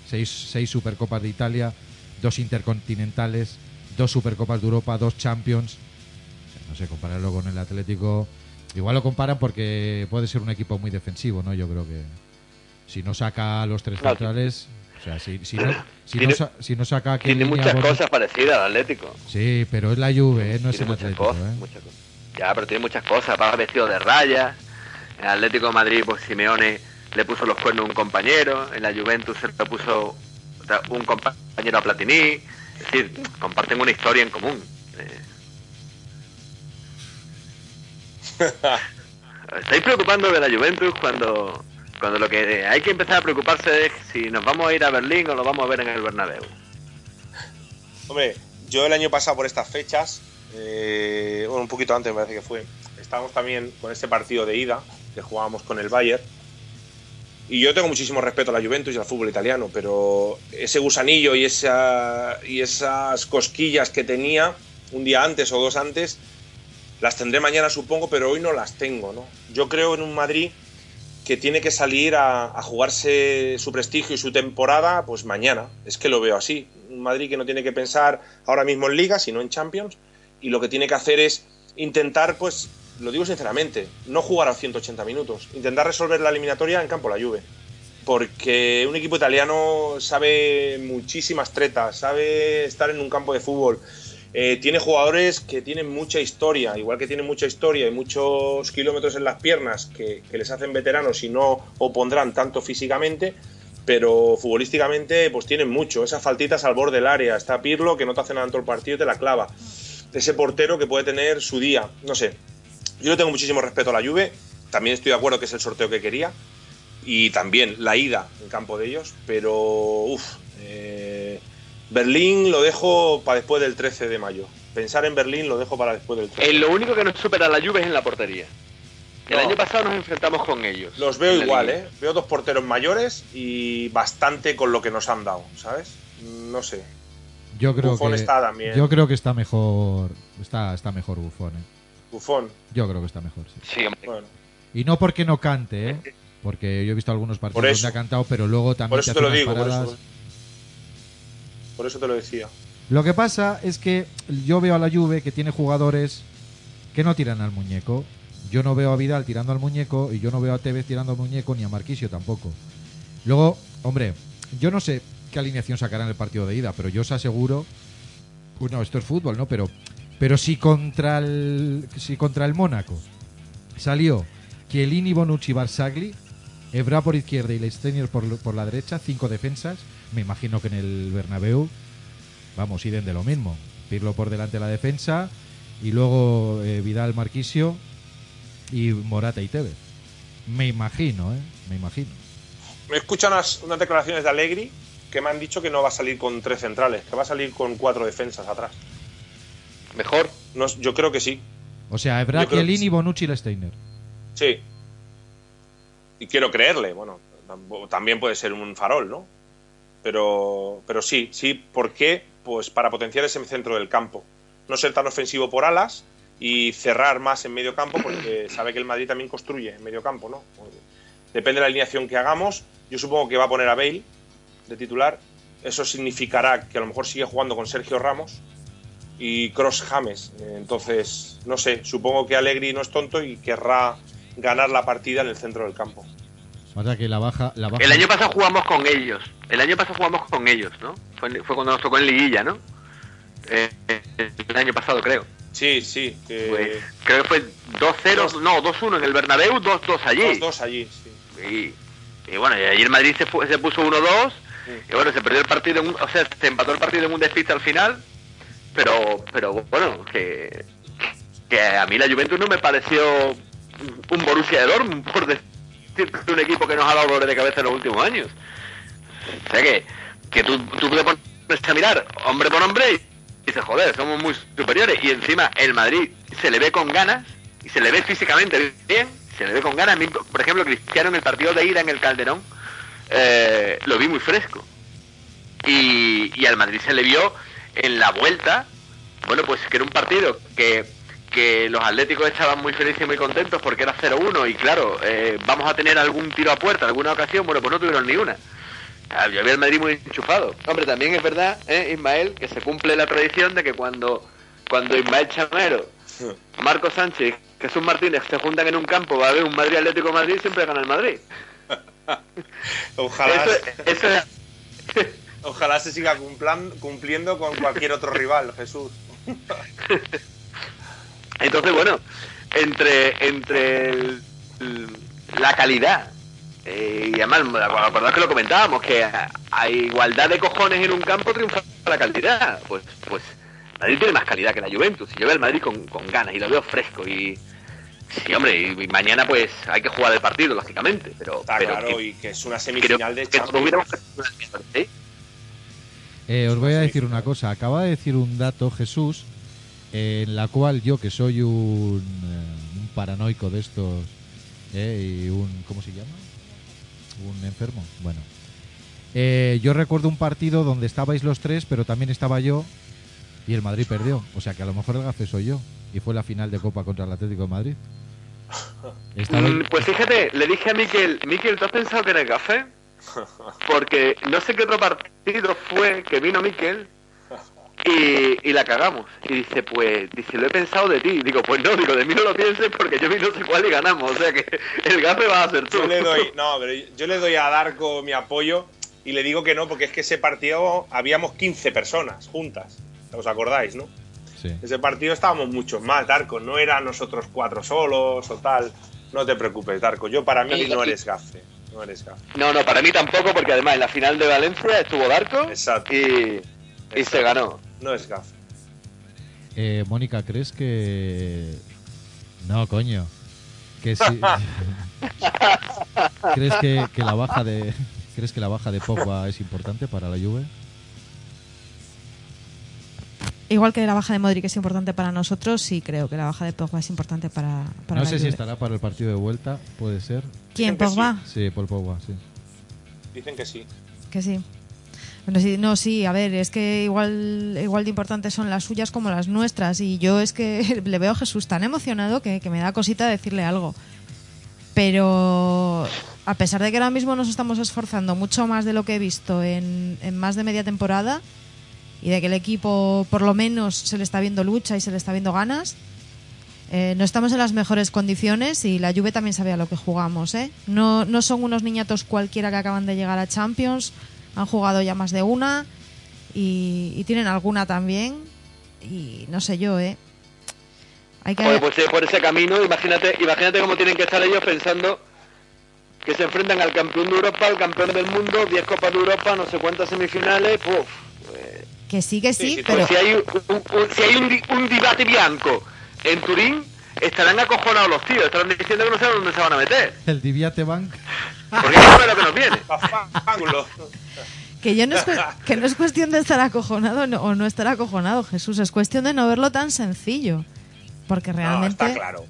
6, seis Supercopas de Italia, dos Intercontinentales, dos Supercopas de Europa, dos Champions. O sea, no sé, compararlo con el Atlético. Igual lo comparan porque puede ser un equipo muy defensivo, ¿no? Yo creo que si no saca a los tres centrales, o sea, si, si no, si, tiene- no, sa- si no saca a Tiene muchas Bono- cosas parecidas al Atlético. Sí, pero es la Juve, ¿eh? no es Tiene el muchas Atlético. cosas, ¿eh? muchas cosas. Ya, pero tiene muchas cosas. Va vestido de rayas. En Atlético de Madrid, pues Simeone le puso los cuernos a un compañero. En la Juventus se le puso un compañero a Platini. Es decir, comparten una historia en común. Eh, ¿Estáis preocupando de la Juventus cuando, cuando lo que hay que empezar a preocuparse es si nos vamos a ir a Berlín o lo vamos a ver en el Bernabéu? Hombre, yo el año pasado por estas fechas, eh, bueno, un poquito antes me parece que fue, estábamos también con este partido de ida que jugábamos con el Bayern. Y yo tengo muchísimo respeto a la Juventus y al fútbol italiano, pero ese gusanillo y, esa, y esas cosquillas que tenía un día antes o dos antes, las tendré mañana supongo, pero hoy no las tengo. ¿no? Yo creo en un Madrid que tiene que salir a, jugarse su prestigio y su temporada, pues mañana. Es que lo veo así. Un Madrid que no tiene que pensar ahora mismo en Liga, sino en Champions, y lo que tiene que hacer es intentar, pues, lo digo sinceramente, no jugar a 180 minutos, intentar resolver la eliminatoria en campo la Juve. Porque un equipo italiano sabe muchísimas tretas, sabe estar en un campo de fútbol, eh, tiene jugadores que tienen mucha historia, igual que tienen mucha historia y muchos kilómetros en las piernas que, que les hacen veteranos y no opondrán tanto físicamente, pero futbolísticamente pues tienen mucho. Esas faltitas al borde del área, está Pirlo que no te hace nada en todo el partido y te la clava. Ese portero que puede tener su día, no sé. Yo le tengo muchísimo respeto a la Juve, también estoy de acuerdo que es el sorteo que quería y también la ida en campo de ellos, pero uff, Berlín lo dejo para después del 13 de mayo. Pensar en Berlín lo dejo para después del 13. Eh, lo único que nos supera la Juve es en la portería. El No. año pasado nos enfrentamos con ellos. Los veo En igual, liga. ¿eh? Veo dos porteros mayores y bastante con lo que nos han dado, ¿sabes? No sé. Yo creo Buffon que está también. yo creo que está mejor está está mejor Bufón, ¿eh? Bufón. Yo creo que está mejor, sí. Bueno, Y no porque no cante, ¿eh? Porque yo he visto algunos partidos donde ha cantado, pero luego también por eso te te lo digo, por paradas. eso, por eso te lo decía. Lo que pasa es que yo veo a la Juve que tiene jugadores que no tiran al muñeco. Yo no veo a Vidal tirando al muñeco y yo no veo a Tevez tirando al muñeco ni a Marquisio tampoco. Luego, hombre, yo no sé qué alineación sacará en el partido de ida, pero yo os aseguro, pues no, esto es fútbol, ¿no? Pero, pero si contra el, si contra el Mónaco salió Chiellini, Bonucci, Barsagli, Evra por izquierda y Leicester por, por la derecha, cinco defensas, me imagino que en el Bernabéu vamos, iden de lo mismo. Pirlo por delante de la defensa y luego eh, Vidal, Marquisio y Morata y Tevez. Me imagino, ¿eh? Me imagino. Me escuchan unas, unas declaraciones de Allegri que me han dicho que no va a salir con tres centrales, que va a salir con cuatro defensas atrás. Mejor. No, yo creo que sí. O sea, que Chiellini, sí. Bonucci y Steiner. Sí. Y quiero creerle, bueno, también puede ser un farol, ¿no? Pero, pero sí, sí, ¿por qué? Pues para potenciar ese centro del campo. No ser tan ofensivo por alas y cerrar más en medio campo, porque sabe que el Madrid también construye en medio campo, ¿no? Depende de la alineación que hagamos. Yo supongo que va a poner a Bale de titular. Eso significará que a lo mejor sigue jugando con Sergio Ramos y Cross James. Entonces, no sé, supongo que Allegri no es tonto y querrá ganar la partida en el centro del campo. O sea que la baja, la baja. El año pasado jugamos con ellos. El año pasado jugamos con ellos, ¿no? Fue, fue cuando nos tocó en liguilla, ¿no? Eh, el año pasado, creo. Sí, sí. Que... Fue- creo que fue 2-0, no, 2-1 en el Bernabéu, 2-2 allí. Dos, dos allí, sí. Y, y bueno, y allí el Madrid se, fu- se puso 1-2. Y bueno, se perdió el partido, en un- o sea, se empató el partido en un despiste al final. Pero, pero bueno, que, que a mí la Juventus no me pareció un Borussia Dortmund, por decir un equipo que nos ha dado dolores de cabeza en los últimos años. O sea que, que tú, tú te pones a mirar hombre por hombre y dices, joder, somos muy superiores. Y encima el Madrid se le ve con ganas y se le ve físicamente bien, se le ve con ganas. Por ejemplo, Cristiano en el partido de ida en el Calderón, eh, lo vi muy fresco. Y, y al Madrid se le vio en la vuelta, bueno, pues que era un partido que, que los atléticos estaban muy felices y muy contentos porque era 0-1 y claro, eh, vamos a tener algún tiro a puerta, alguna ocasión, bueno, pues no tuvieron ni una. Yo vi al Madrid muy enchufado. Hombre, también es verdad, ¿eh, Ismael, que se cumple la tradición de que cuando, cuando Ismael Chamero, Marco Sánchez y Jesús Martínez se juntan en un campo, va a haber un Madrid Atlético de Madrid, siempre gana el Madrid. Ojalá, Eso, eso es ojalá se siga cumplan- cumpliendo con cualquier otro rival, Jesús. Entonces, bueno, entre, entre el- la calidad, eh, y además, acordad que lo comentábamos, que a, a igualdad de cojones en un campo triunfa la calidad. Pues, pues Madrid tiene más calidad que la Juventus. Y yo veo al Madrid con, con ganas y lo veo fresco. Y sí, hombre, y, y mañana pues hay que jugar el partido, lógicamente. Pero, Está pero claro, que- y que es una creo semifinal de que Champions. hubiéramos- ¿eh? Eh, os voy a decir una cosa. Acaba de decir un dato Jesús, en la cual yo, que soy un, eh, un paranoico de estos, eh, y un. ¿Cómo se llama? Un enfermo. Bueno. Eh, yo recuerdo un partido donde estabais los tres, pero también estaba yo, y el Madrid perdió. O sea que a lo mejor el gafe soy yo. Y fue la final de Copa contra el Atlético de Madrid. Estaba- Mm, Pues fíjate, le dije a Miquel, Miquel, ¿tú has pensado que era el café? Porque no sé qué otro partido fue que vino Miquel y, y la cagamos. Y dice, pues, dice, lo he pensado de ti. Digo, pues no, digo, de mí no lo pienses porque yo vi no sé cuál y ganamos. O sea que el gafe va a ser tú. Yo le doy, no, pero yo le doy a Darko mi apoyo y le digo que no, porque es que ese partido habíamos 15 personas juntas. ¿Os acordáis, no? Sí. Ese partido estábamos muchos más, Darko. No eran nosotros cuatro solos o tal. No te preocupes, Darko. Yo para mí no eres gafe. No eres gafe. No, no, para mí tampoco, porque además en la final de Valencia estuvo Darko Exacto. y, y se ganó. No es gafe. Eh, Mónica, ¿crees que.? No, coño. Que sí. ¿Crees que, que la baja de. ¿Crees que la baja de Pogba es importante para la Juve? Igual que la baja de Modric es importante para nosotros, sí creo que la baja de Pogba es importante para, para no la sé si estará para el partido de vuelta, puede ser. ¿Quién, Pogba? Sí, Paul Pogba, sí. Dicen que sí. Que sí. No, sí, a ver, es que igual, igual de importantes son las suyas como las nuestras. Y yo es que le veo a Jesús tan emocionado que, que me da cosita decirle algo. Pero a pesar de que ahora mismo nos estamos esforzando mucho más de lo que he visto en, más de media temporada y de que el equipo por lo menos se le está viendo lucha y se le está viendo ganas, eh, no estamos en las mejores condiciones y la Juve también sabe a lo que jugamos. ¿eh? No, no son unos niñatos cualquiera que acaban de llegar a Champions, han jugado ya más de una y, y tienen alguna también. Y no sé yo, ¿eh? Hay que... Joder, pues eh, por ese camino, imagínate, imagínate cómo tienen que estar ellos pensando que se enfrentan al campeón de Europa, al campeón del mundo, 10 Copas de Europa, no sé cuántas semifinales, puf. Que sí, que sí, sí, pero... Pues si hay, un, un- si hay un, di- un debate bianco en Turín, estarán acojonados los tíos, estarán diciendo que no saben dónde se van a meter. El Diviate Bank. Porque no lo que nos viene. Ángulo. Que, yo no es, que no es cuestión de estar acojonado no- o no estar acojonado, Jesús. Es cuestión de no verlo tan sencillo. Porque No, realmente. está claro.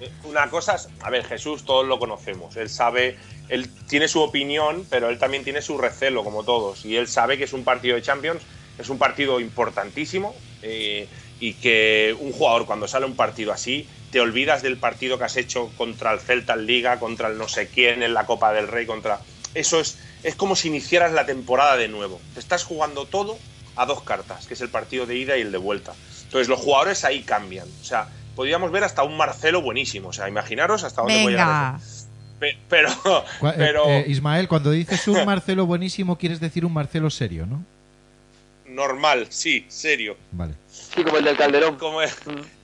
Eh, Una cosa es, a ver, Jesús todos lo conocemos. Él sabe, él tiene su opinión, pero él también tiene su recelo, como todos. Y él sabe que es un partido de Champions, es un partido importantísimo eh, y que un jugador cuando sale un partido así, te olvidas del partido que has hecho contra el Celta en Liga, contra el no sé quién en la Copa del Rey, contra... Eso es, es como si iniciaras la temporada de nuevo. Te estás jugando todo a dos cartas, que es el partido de ida y el de vuelta. Entonces los jugadores ahí cambian. O sea, podríamos ver hasta un Marcelo buenísimo. O sea, imaginaros hasta dónde eso. Pe- Pero, eh, pero eh, Ismael, cuando dices un Marcelo buenísimo, quieres decir un Marcelo serio, ¿no? Normal, sí, serio. Vale. Sí, como el del Calderón. Como el,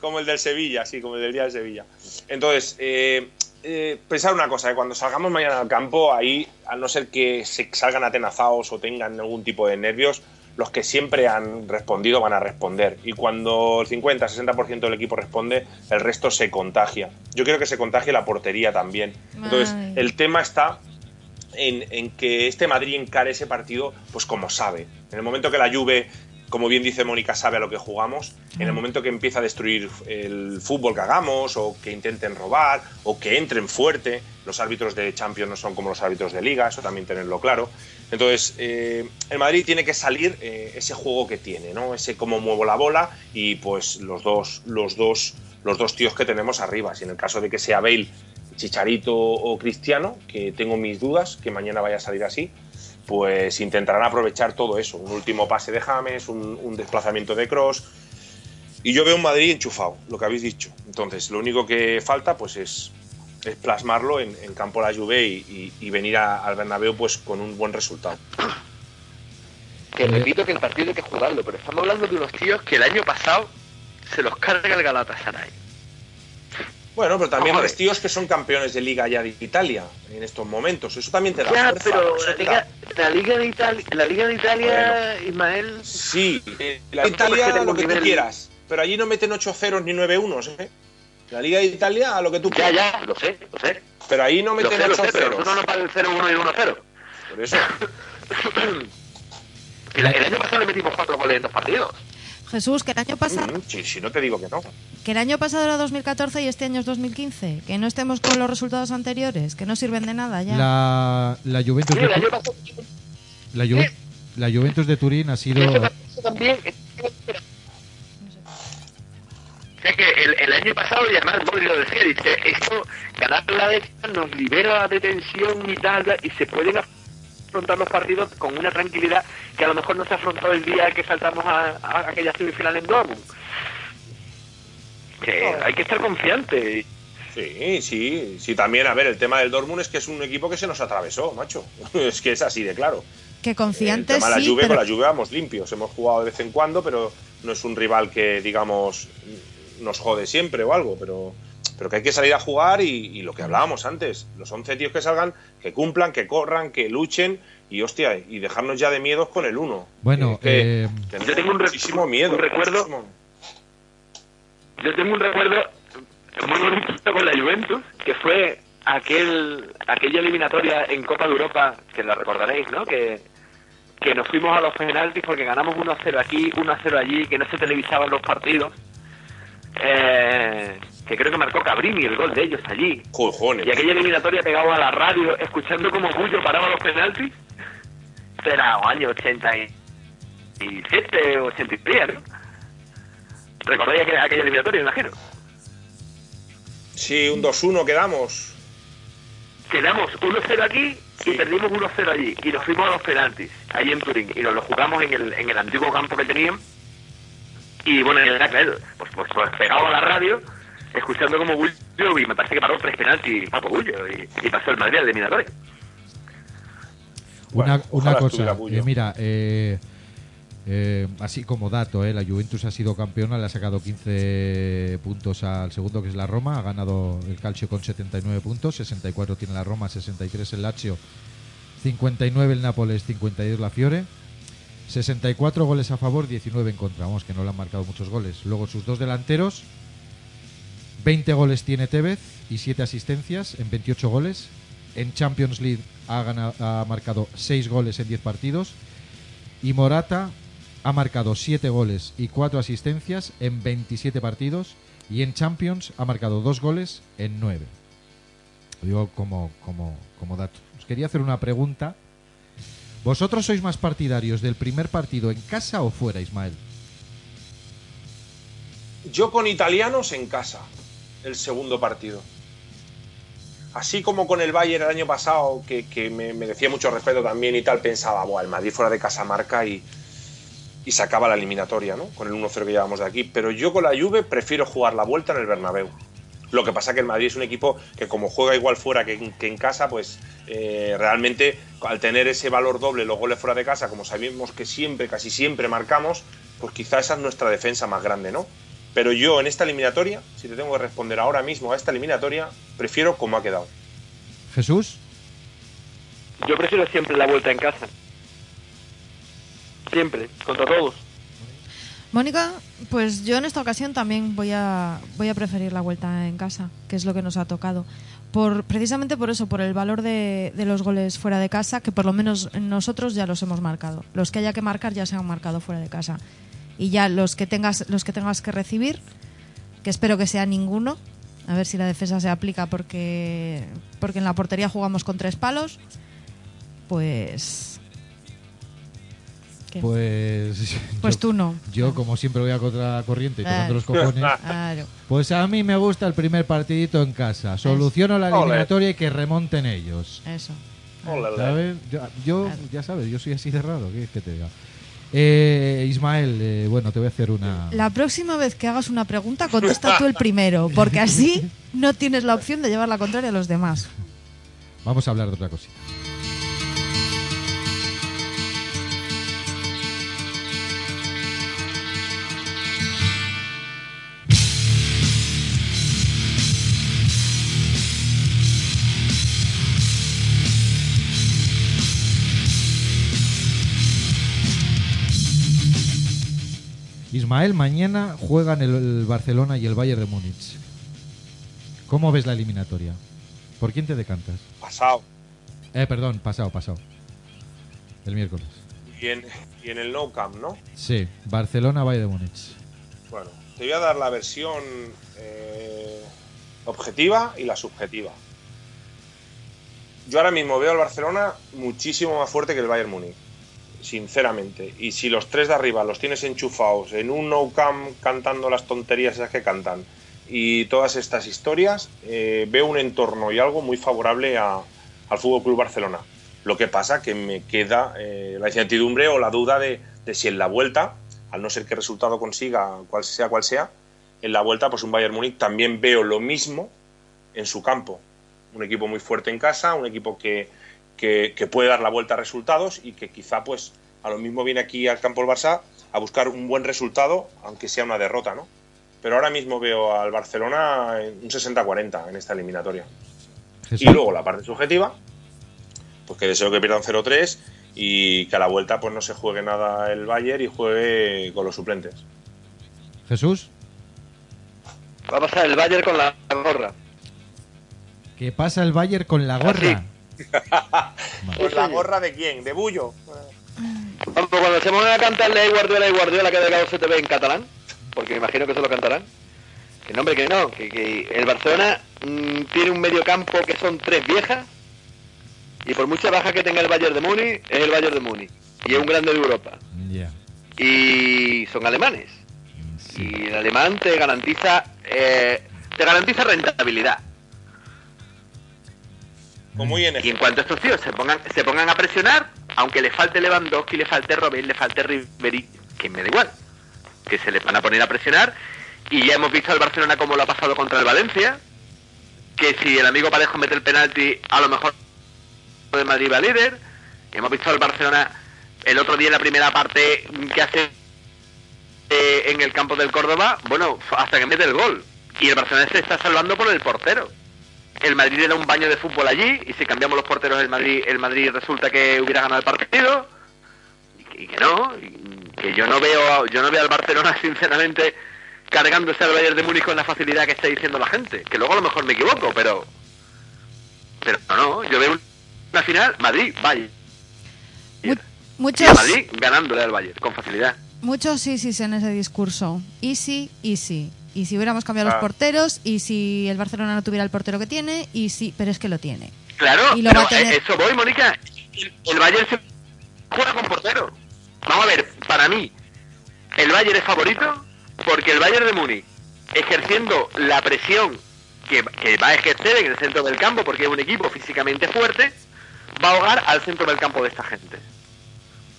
como el del Sevilla, sí, como el del día de Sevilla. Entonces, eh, eh, pensar una cosa, eh, cuando salgamos mañana al campo, ahí, a no ser que se salgan atenazados o tengan algún tipo de nervios, los que siempre han respondido van a responder. Y cuando el 50-60% del equipo responde, el resto se contagia. Yo creo que se contagie la portería también. Entonces, Ay. el tema está en, en que este Madrid encare ese partido pues como sabe. En el momento que la Juve como bien dice Mónica, sabe a lo que jugamos. En el momento que empieza a destruir el fútbol que hagamos, o que intenten robar, o que entren fuerte, los árbitros de Champions no son como los árbitros de Liga, eso también tenerlo claro. Entonces, eh, el Madrid tiene que salir eh, ese juego que tiene, ¿no? Ese cómo muevo la bola y pues los dos, los dos, los dos tíos que tenemos arriba. Si en el caso de que sea Bale, Chicharito o Cristiano, que tengo mis dudas que mañana vaya a salir así, pues intentarán aprovechar todo eso. Un último pase de James, un, desplazamiento de Cross. Y yo veo un Madrid enchufado, lo que habéis dicho. Entonces, lo único que falta pues es, plasmarlo en, campo la Juve y, venir al Bernabéu pues con un buen resultado. Que repito que el partido hay que jugarlo, pero estamos hablando de unos tíos que el año pasado se los carga el Galatasaray. Bueno, pero también ves tíos que son campeones de Liga ya de Italia en estos momentos. Eso también te da Ya, fuerza, pero la Liga, la Liga de Italia, la Liga de Italia, Ismael, Sí, eh, la es que Italia lo que tú nivel- quieras, pero allí no meten 8 ceros ni 9 unos, ¿eh? La Liga de Italia a lo que tú ya, quieras. ya, lo sé, lo sé. Pero ahí no meten sé, lo 8 sé, pero ceros. nosotros no para el 0-1 y 1-0. Por eso. El, el año pasado le metimos cuatro goles en dos partidos. Jesús, que el año pasado, Mm, Si, si no te digo que no. que el año pasado era 2014 y este año es 2015, que no estemos con los resultados anteriores, que no sirven de nada ya. La, la Juventus Sí, de el año Tu- pasado la, Juve- la Juventus de Turín ha sido el año pasado también. Es que el, el año pasado, y además Bobby lo decía, dice, esto, ganar la de nos libera de tensión y tal, y se pueden afrontar los partidos con una tranquilidad que a lo mejor no se afrontó el día que saltamos a, a aquella semifinal en Dortmund. Que hay que estar confiante. Sí, sí, sí. También, a ver, el tema del Dortmund es que es un equipo que se nos atravesó, macho. Es que es así de claro. que El confiantes tema de la sí, Juve, pero con la Juve vamos limpios. Hemos jugado de vez en cuando, pero no es un rival que, digamos, nos jode siempre o algo. Pero, pero que hay que salir a jugar y, y lo que hablábamos antes. Los 11 tíos que salgan, que cumplan, que corran, que luchen y, hostia, y dejarnos ya de miedos con el 1. Bueno, que, eh, Yo tengo un muchísimo miedo. un recuerdo- muchísimo. Yo tengo un recuerdo muy bonito con la Juventus, que fue aquel aquella eliminatoria en Copa de Europa, que la recordaréis, ¿no? Que, que nos fuimos a los penaltis porque ganamos 1-0 aquí, 1-0 allí, que no se televisaban los partidos. Eh, que creo que marcó Cabrini el gol de ellos allí. Y aquella eliminatoria pegado a la radio, escuchando como Julio paraba los penaltis. Será año 87 o 83, ¿no? ¿Recordáis aquella, aquella eliminatoria, imagino? Sí, un 2-1 quedamos. Quedamos 1-0 aquí y perdimos 1-0 allí. Y nos fuimos a los penaltis, allí en Turín. Y nos lo jugamos en el, en el antiguo campo que tenían. Y bueno, era claro, pues, pues, pues pegado a la radio, escuchando como Bullo, y me parece que paró tres penaltis Papo Bullo, y, y pasó el Madrid al eliminatorio. Una, Bueno, una cosa, eh, mira, eh, eh, así como dato, eh, la Juventus ha sido campeona, le ha sacado 15 puntos al segundo, que es la Roma, ha ganado el Calcio con 79 puntos, 64 tiene la Roma, 63 el Lazio, 59 el Nápoles, 52 la Fiore, 64 goles a favor, 19 en contra, vamos, que no le han marcado muchos goles. Luego sus dos delanteros, 20 goles tiene Tevez y 7 asistencias en 28 goles. En Champions League ha, marcado 6 goles en 10 partidos. Y Morata ha marcado 7 goles y 4 asistencias en 27 partidos. Y en Champions ha marcado 2 goles en 9. Lo digo como, como, como dato. Os quería hacer una pregunta. ¿Vosotros sois más partidarios del primer partido en casa o fuera, Ismael? Yo con italianos en casa, el segundo partido. Así como con el Bayern el año pasado, que, que me merecía mucho respeto también y tal, pensaba, Buah, el Madrid fuera de casa marca y, y sacaba la eliminatoria, ¿no? Con el 1-0 que llevamos de aquí. Pero yo con la Juve prefiero jugar la vuelta en el Bernabéu. Lo que pasa que el Madrid es un equipo que como juega igual fuera que, en- que en casa, pues eh, realmente al tener ese valor doble los goles fuera de casa, como sabemos que siempre, casi siempre marcamos, pues quizá esa es nuestra defensa más grande, ¿no? Pero yo en esta eliminatoria, si te tengo que responder ahora mismo a esta eliminatoria, prefiero como ha quedado. Jesús. Yo prefiero siempre la vuelta en casa. Siempre, contra todos. Mónica, pues yo en esta ocasión también voy a, voy a preferir la vuelta en casa, que es lo que nos ha tocado. Por, precisamente por eso, por el valor de, de los goles fuera de casa, que por lo menos nosotros ya los hemos marcado. Los que haya que marcar ya se han marcado fuera de casa. Y ya los que tengas, los que tengas que recibir, que espero que sea ninguno, a ver si la defensa se aplica porque, porque en la portería jugamos con tres palos, pues... ¿qué? Pues. Pues yo- tú no. Yo, como siempre, voy a contra la corriente y Claro. tocando los cojones. Claro. Pues a mí me gusta el primer partidito en casa. Soluciono la eliminatoria y que remonten ellos. Eso. ¿Sabes? Yo, yo- ya sabes, yo soy así de raro. ¿Qué quieres que te diga? Eh, Ismael, eh, bueno, te voy a hacer una. La próxima vez que hagas una pregunta, contesta tú el primero, porque así no tienes la opción de llevar la contraria a los demás. Vamos a hablar de otra cosita. Ismael, mañana juegan el, el Barcelona y el Bayern de Múnich. ¿Cómo ves la eliminatoria? ¿Por quién te decantas? Pasado. Eh, perdón, pasado, pasado. El miércoles. Y en, y en el No Camp, ¿no? Sí, Barcelona, Bayern de Múnich. Bueno, te voy a dar la versión eh, objetiva y la subjetiva. Yo ahora mismo veo al Barcelona muchísimo más fuerte que el Bayern Múnich, sinceramente. Y si los tres de arriba los tienes enchufados en un no cam cantando las tonterías esas que cantan y todas estas historias, eh, veo un entorno y algo muy favorable a- al Fútbol Club Barcelona. Lo que pasa que me queda eh, la incertidumbre o la duda de, de si en la vuelta, al no ser que el resultado consiga, cual sea cual sea, en la vuelta, pues un Bayern Múnich también veo lo mismo en su campo. Un equipo muy fuerte en casa, un equipo que, que, que puede dar la vuelta a resultados y que quizá, pues, a lo mismo viene aquí al campo el Barça a buscar un buen resultado, aunque sea una derrota, ¿no? Pero ahora mismo veo al Barcelona en un 60-40 en esta eliminatoria. Jesús. Y luego la parte subjetiva, pues que deseo que pierdan 0-3 y que a la vuelta pues no se juegue nada el Bayern y juegue con los suplentes. Jesús, Va a pasar el Bayern con la gorra. ¿qué pasa el Bayern con la gorra? ¿Con la gorra de quién? ¿De Bullo? Vamos, cuando se pongan a cantarle a Guardiola y Guardiola que de se te ve en catalán, porque me imagino que se lo cantarán. Que no, hombre, que no, que, que el Barcelona mm, tiene un medio campo que son tres viejas, y por mucha baja que tenga el Bayern de Múnich, es el Bayern de Múnich, y es un grande de Europa. Y son alemanes. Y el alemán te garantiza, eh, te garantiza rentabilidad. Y en cuanto a estos tíos se pongan, se pongan a presionar, aunque le falte Lewandowski, le falte Robin, le falte Ribery, que me da igual, que se le van a poner a presionar. Y ya hemos visto al Barcelona como lo ha pasado contra el Valencia, que si el amigo Parejo mete el penalti, a lo mejor el Madrid va líder. Hemos visto al Barcelona el otro día en la primera parte que hace eh, en el campo del Córdoba, bueno, hasta que mete el gol. Y el Barcelona se está salvando por el portero el Madrid le da un baño de fútbol allí y si cambiamos los porteros el Madrid el Madrid resulta que hubiera ganado el partido y que, y que no y que yo no veo yo no veo al Barcelona sinceramente cargándose al Bayern de Múnich con la facilidad que está diciendo la gente que luego a lo mejor me equivoco pero pero no yo veo una final Madrid Bayern Muchos, a Madrid ganándole al Bayern con facilidad muchos sí, sí, en ese discurso. Easy, easy. Y si hubiéramos cambiado Ah. los porteros, y si el Barcelona no tuviera el portero que tiene, y sí, pero es que lo tiene. Claro, Y lo pero va a tener- eh, eso voy, Mónica. El Bayern se juega con portero. Vamos a ver, para mí, el Bayern es favorito porque el Bayern de Múnich, ejerciendo la presión que, que va a ejercer en el centro del campo, porque es un equipo físicamente fuerte, va a ahogar al centro del campo de esta gente.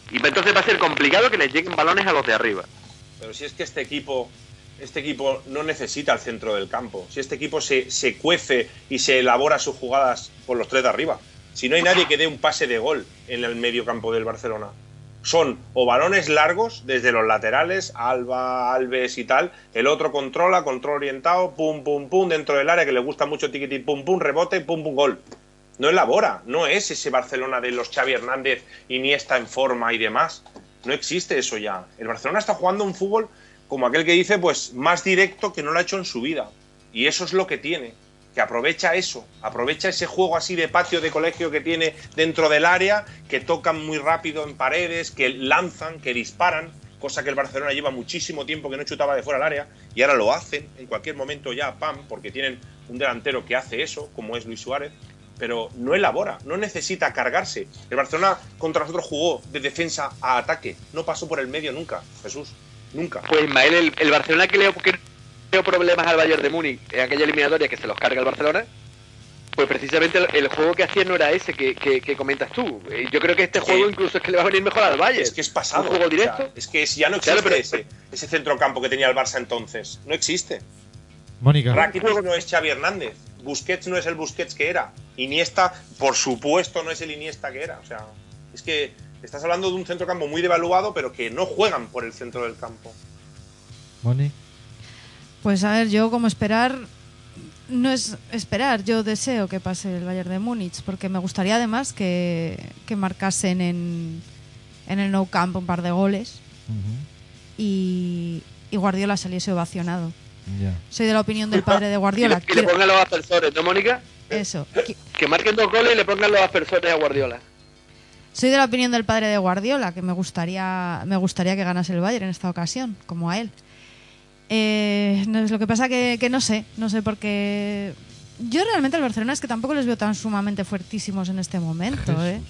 Y entonces va a ser complicado que les lleguen balones a los de arriba. Pero si es que este equipo, este equipo no necesita el centro del campo. Si este equipo se, se cuece y se elabora sus jugadas por los tres de arriba. Si no hay nadie que dé un pase de gol en el medio campo del Barcelona. Son o balones largos desde los laterales, Alba, Alves y tal. El otro controla, control orientado, pum, pum, pum, dentro del área que le gusta mucho tiquiti, pum, pum, rebote, pum, pum, gol. No elabora, no es ese Barcelona de los Xavi Hernández, Iniesta en forma y demás. No existe eso ya. El Barcelona está jugando un fútbol como aquel que dice, pues más directo que no lo ha hecho en su vida. Y eso es lo que tiene. Que aprovecha eso, aprovecha ese juego así de patio de colegio que tiene dentro del área, que tocan muy rápido en paredes, que lanzan, que disparan, cosa que el Barcelona lleva muchísimo tiempo que no chutaba de fuera del área, y ahora lo hacen en cualquier momento ya, pam, porque tienen un delantero que hace eso, como es Luis Suárez, pero no elabora, no necesita cargarse. El Barcelona contra nosotros jugó de defensa a ataque, no pasó por el medio nunca, Jesús, nunca. Pues Ismael, el, el Barcelona que le que dio problemas al Bayern de Múnich en aquella eliminatoria que se los carga el Barcelona, pues precisamente el, el juego que hacía no era ese que, que- que comentas tú. Eh, Yo creo que este juego incluso es que le va a venir mejor al Bayern. Es que es pasado. Un juego o sea, directo. es que es- ya no existe Claro, pero- ese, ese centrocampo que tenía el Barça entonces. No existe. Mónica. Rakitic no es Xavi Hernández. Busquets no es el Busquets que era. Iniesta, por supuesto, no es el Iniesta que era. O sea, es que estás hablando de un centrocampo muy devaluado, pero que no juegan por el centro del campo. Moni. Pues a ver, yo como esperar, no es esperar, yo deseo que pase el Bayern de Múnich, porque me gustaría además que, que marcasen en, en el Nou Camp un par de goles y, y Guardiola saliese ovacionado. Soy de la opinión del padre de Guardiola. Y le, pongan los aspersores, ¿no, Mónica? Eso. Que marquen dos goles y le pongan los aspersores a Guardiola. Soy de la opinión del padre de Guardiola, que me gustaría, me gustaría que ganase el Bayern en esta ocasión, como a él. Eh, no, es lo que pasa que, que no sé, no sé porque yo realmente al Barcelona es que tampoco les veo tan sumamente fuertísimos en este momento, ¿eh?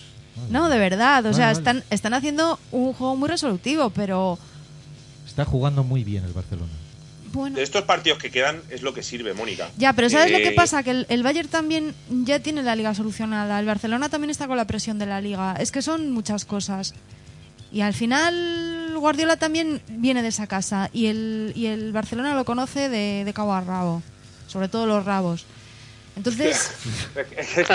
No, de verdad, o Vale, sea, vale. están, están haciendo un juego muy resolutivo, pero Está jugando muy bien el Barcelona. Bueno. De estos partidos que quedan es lo que sirve, Mónica. Ya, pero ¿sabes lo Eh, que pasa? Que el, el Bayern también ya tiene la liga solucionada. El Barcelona también está con la presión de la liga. Es que son muchas cosas. Y al final Guardiola también viene de esa casa. Y el, y el Barcelona lo conoce de, de cabo a rabo. Sobre todo los rabos. Entonces, Este,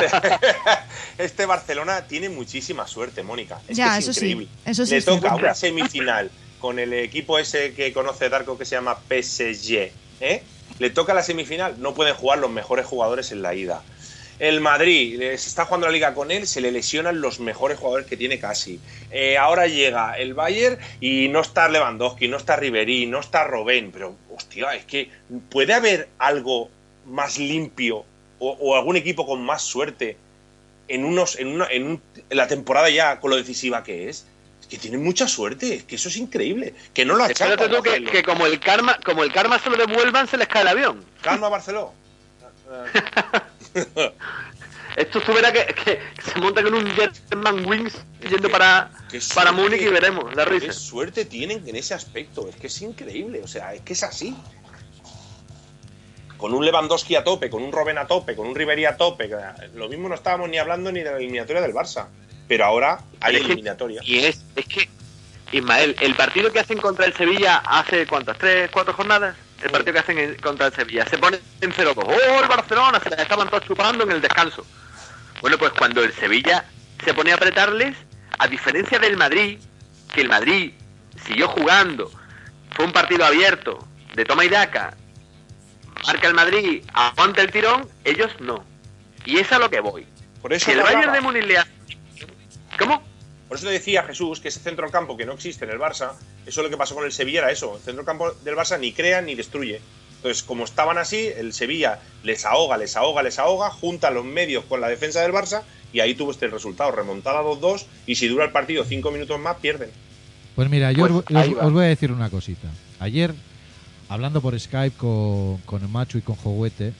este Barcelona tiene muchísima suerte, Mónica. Es Ya, que es eso sí, increíble. eso sí Le toca una semifinal con el equipo ese que conoce Darko que se llama PSG. ¿eh? Le toca la semifinal. No pueden jugar los mejores jugadores en la ida. El Madrid se está jugando la liga con él, se le lesionan los mejores jugadores que tiene casi. Eh, ahora llega el Bayern y no está Lewandowski, no está Ribery, no está Robben, pero hostia, es que puede haber algo más limpio o, o algún equipo con más suerte en unos en, una, en, un- en la temporada ya con lo decisiva que es. Que tienen mucha suerte, que eso es increíble. Que no lo achacan. Espérate tú que, que como el karma, como el karma se lo devuelvan, se les cae el avión. Calma, Barceló. Esto verás que, que se monta con un Jetman Wings yendo para, para Múnich y veremos la Qué risa. suerte tienen en ese aspecto, es que es increíble, o sea, es que es así. Con un Lewandowski a tope, con un Robben a tope, con un Ribery a tope, lo mismo no estábamos ni hablando ni de la eliminatoria del Barça, pero ahora hay Pero es que- eliminatoria. Y es, es que, Ismael, el partido que hacen contra el Sevilla hace cuántas, tres, cuatro jornadas, el partido que hacen en- contra el Sevilla, se pone en 0-2. ¡Oh, el Barcelona! Se la estaban todos chupando en el descanso. Bueno, pues cuando el Sevilla se pone a apretarles, a diferencia del Madrid, que el Madrid siguió jugando, fue un partido abierto, de toma y daca, marca el Madrid, aguanta el tirón, ellos no. Y es a lo que voy. Por eso si el Bayern de Múnich le hace... ¿Cómo? Por eso te decía Jesús que ese centrocampo que no existe en el Barça, eso es lo que pasó con el Sevilla era eso. El centrocampo del Barça ni crea ni destruye. Entonces, como estaban así, el Sevilla les ahoga, les ahoga, les ahoga, junta los medios con la defensa del Barça y ahí tuvo este resultado, remontada 2-2 y si dura el partido 5 minutos más, pierden. Pues mira, yo Pues os, voy a decir una cosita. Ayer, hablando por Skype con, con el Macho y con Joguete,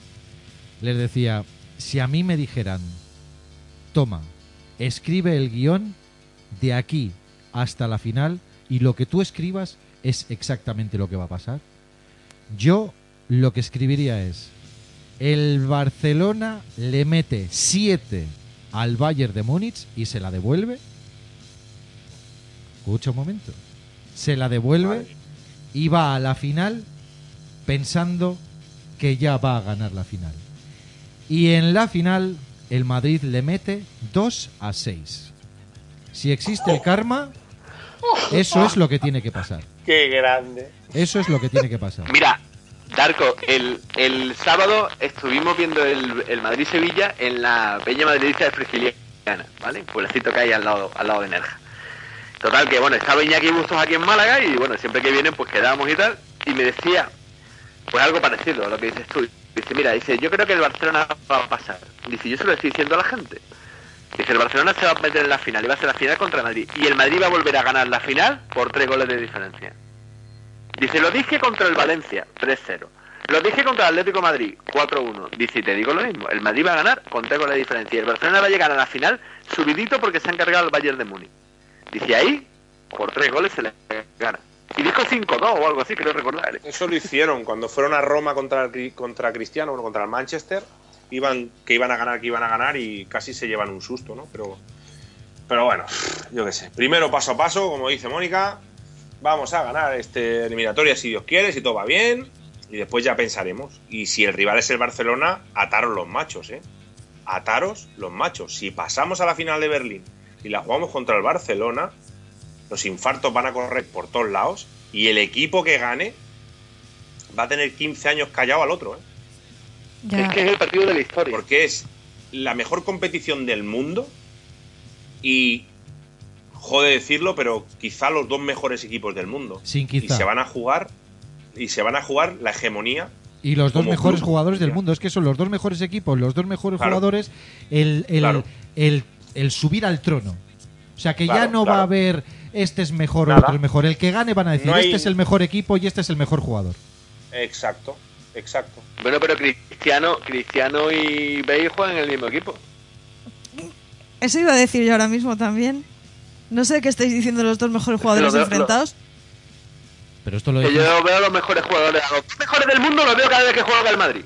les decía, si a mí me dijeran, toma, escribe el guion de aquí hasta la final y lo que tú escribas es exactamente lo que va a pasar, yo lo que escribiría es, el Barcelona le mete 7 al Bayern de Múnich y se la devuelve. Escucha un momento. Se la devuelve y va a la final pensando que ya va a ganar la final. Y en la final el Madrid le mete 2 a 6. Si existe el karma, eso es lo que tiene que pasar. ¡Qué grande! Eso es lo que tiene que pasar. Mira, Darko, el, el sábado estuvimos viendo el, el Madrid-Sevilla en la Peña Madridista de Frigiliana, ¿vale? Un pueblecito que hay al lado, al lado de Nerja. Total, que bueno, estaba Iñaki Bustos aquí en Málaga y bueno, siempre que vienen pues quedamos y tal. Y me decía, pues algo parecido a lo que dices tú. Dice, mira, dice, yo creo que el Barcelona va a pasar. Dice, yo se lo estoy diciendo a la gente. Dice, el Barcelona se va a meter en la final y va a ser la final contra Madrid. Y el Madrid va a volver a ganar la final por tres goles de diferencia. Dice, lo dije contra el Valencia, 3-0. Lo dije contra el Atlético Madrid, 4-1. Dice, te digo lo mismo, el Madrid va a ganar con tres goles de diferencia. Y el Barcelona va a llegar a la final subidito porque se ha encargado el Bayern de Múnich. Dice, ahí, por tres goles se le gana. Y dijo 5-2 o algo así, creo recordar. Eso lo hicieron cuando fueron a Roma contra, contra Cristiano, bueno, contra el Manchester. Iban, que iban a ganar, que iban a ganar y casi se llevan un susto, ¿no? Pero, pero bueno, yo qué sé. Primero paso a paso, como dice Mónica, vamos a ganar este eliminatoria si Dios quiere, si todo va bien. Y después ya pensaremos. Y si el rival es el Barcelona, ataros los machos, ¿eh? Ataros los machos. Si pasamos a la final de Berlín y la jugamos contra el Barcelona, los infartos van a correr por todos lados y el equipo que gane va a tener 15 años callado al otro, ¿eh? Ya. Es que es el partido de la historia. Porque es la mejor competición del mundo y, jode decirlo, pero quizá los dos mejores equipos del mundo. Sin Y quizá. se van a jugar y se van a jugar la hegemonía. Y los dos mejores club. jugadores del mundo. Es que son los dos mejores equipos, los dos mejores Claro. jugadores, el, el, Claro. el, el subir al trono. O sea que ya Claro, no va a haber este es mejor o otro es mejor. El que gane van a decir, No hay- este es el mejor equipo y este es el mejor jugador. Exacto, exacto. Bueno, pero Cristiano, Cristiano y Bale juegan en el mismo equipo. Eso iba a decir yo ahora mismo también. No sé qué estáis diciendo los dos mejores jugadores Lo veo- enfrentados. Pero esto lo Que yo veo a los mejores jugadores, a los mejores del mundo los veo cada vez que juega el Madrid.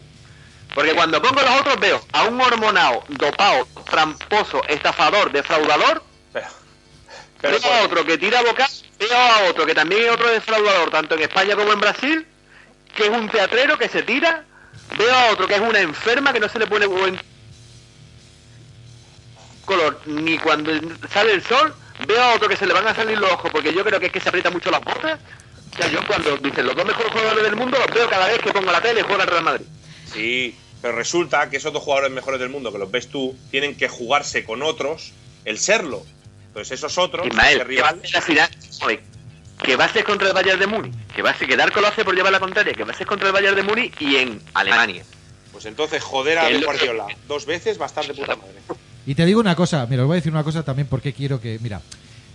Porque cuando pongo los otros veo a un hormonado, dopado, tramposo, estafador, defraudador. Pero veo a otro que tira boca, veo a otro que también es otro defraudador, tanto en España como en Brasil, que es un teatrero que se tira. Veo a otro que es una enferma que no se le pone buen color ni cuando sale el sol. Veo a otro que se le van a salir los ojos porque yo creo que es que se aprieta mucho las botas. O sea, yo cuando dicen los dos mejores jugadores del mundo los veo cada vez que pongo la tele y juega el Real Madrid. Sí, pero resulta que esos dos jugadores mejores del mundo, que los ves tú, tienen que jugarse con otros el serlo. Entonces esos otros, Ismael, ese que va a rival, ser la final, que va a ser contra el Bayern de Múnich, que va a ser que Darko lo hace por llevar la contraria, que va a ser contra el Bayern de Múnich y en Alemania. pues entonces joder a que- Guardiola dos veces va a estar de puta madre. Y te digo una cosa, mira, os voy a decir una cosa también porque quiero que, mira,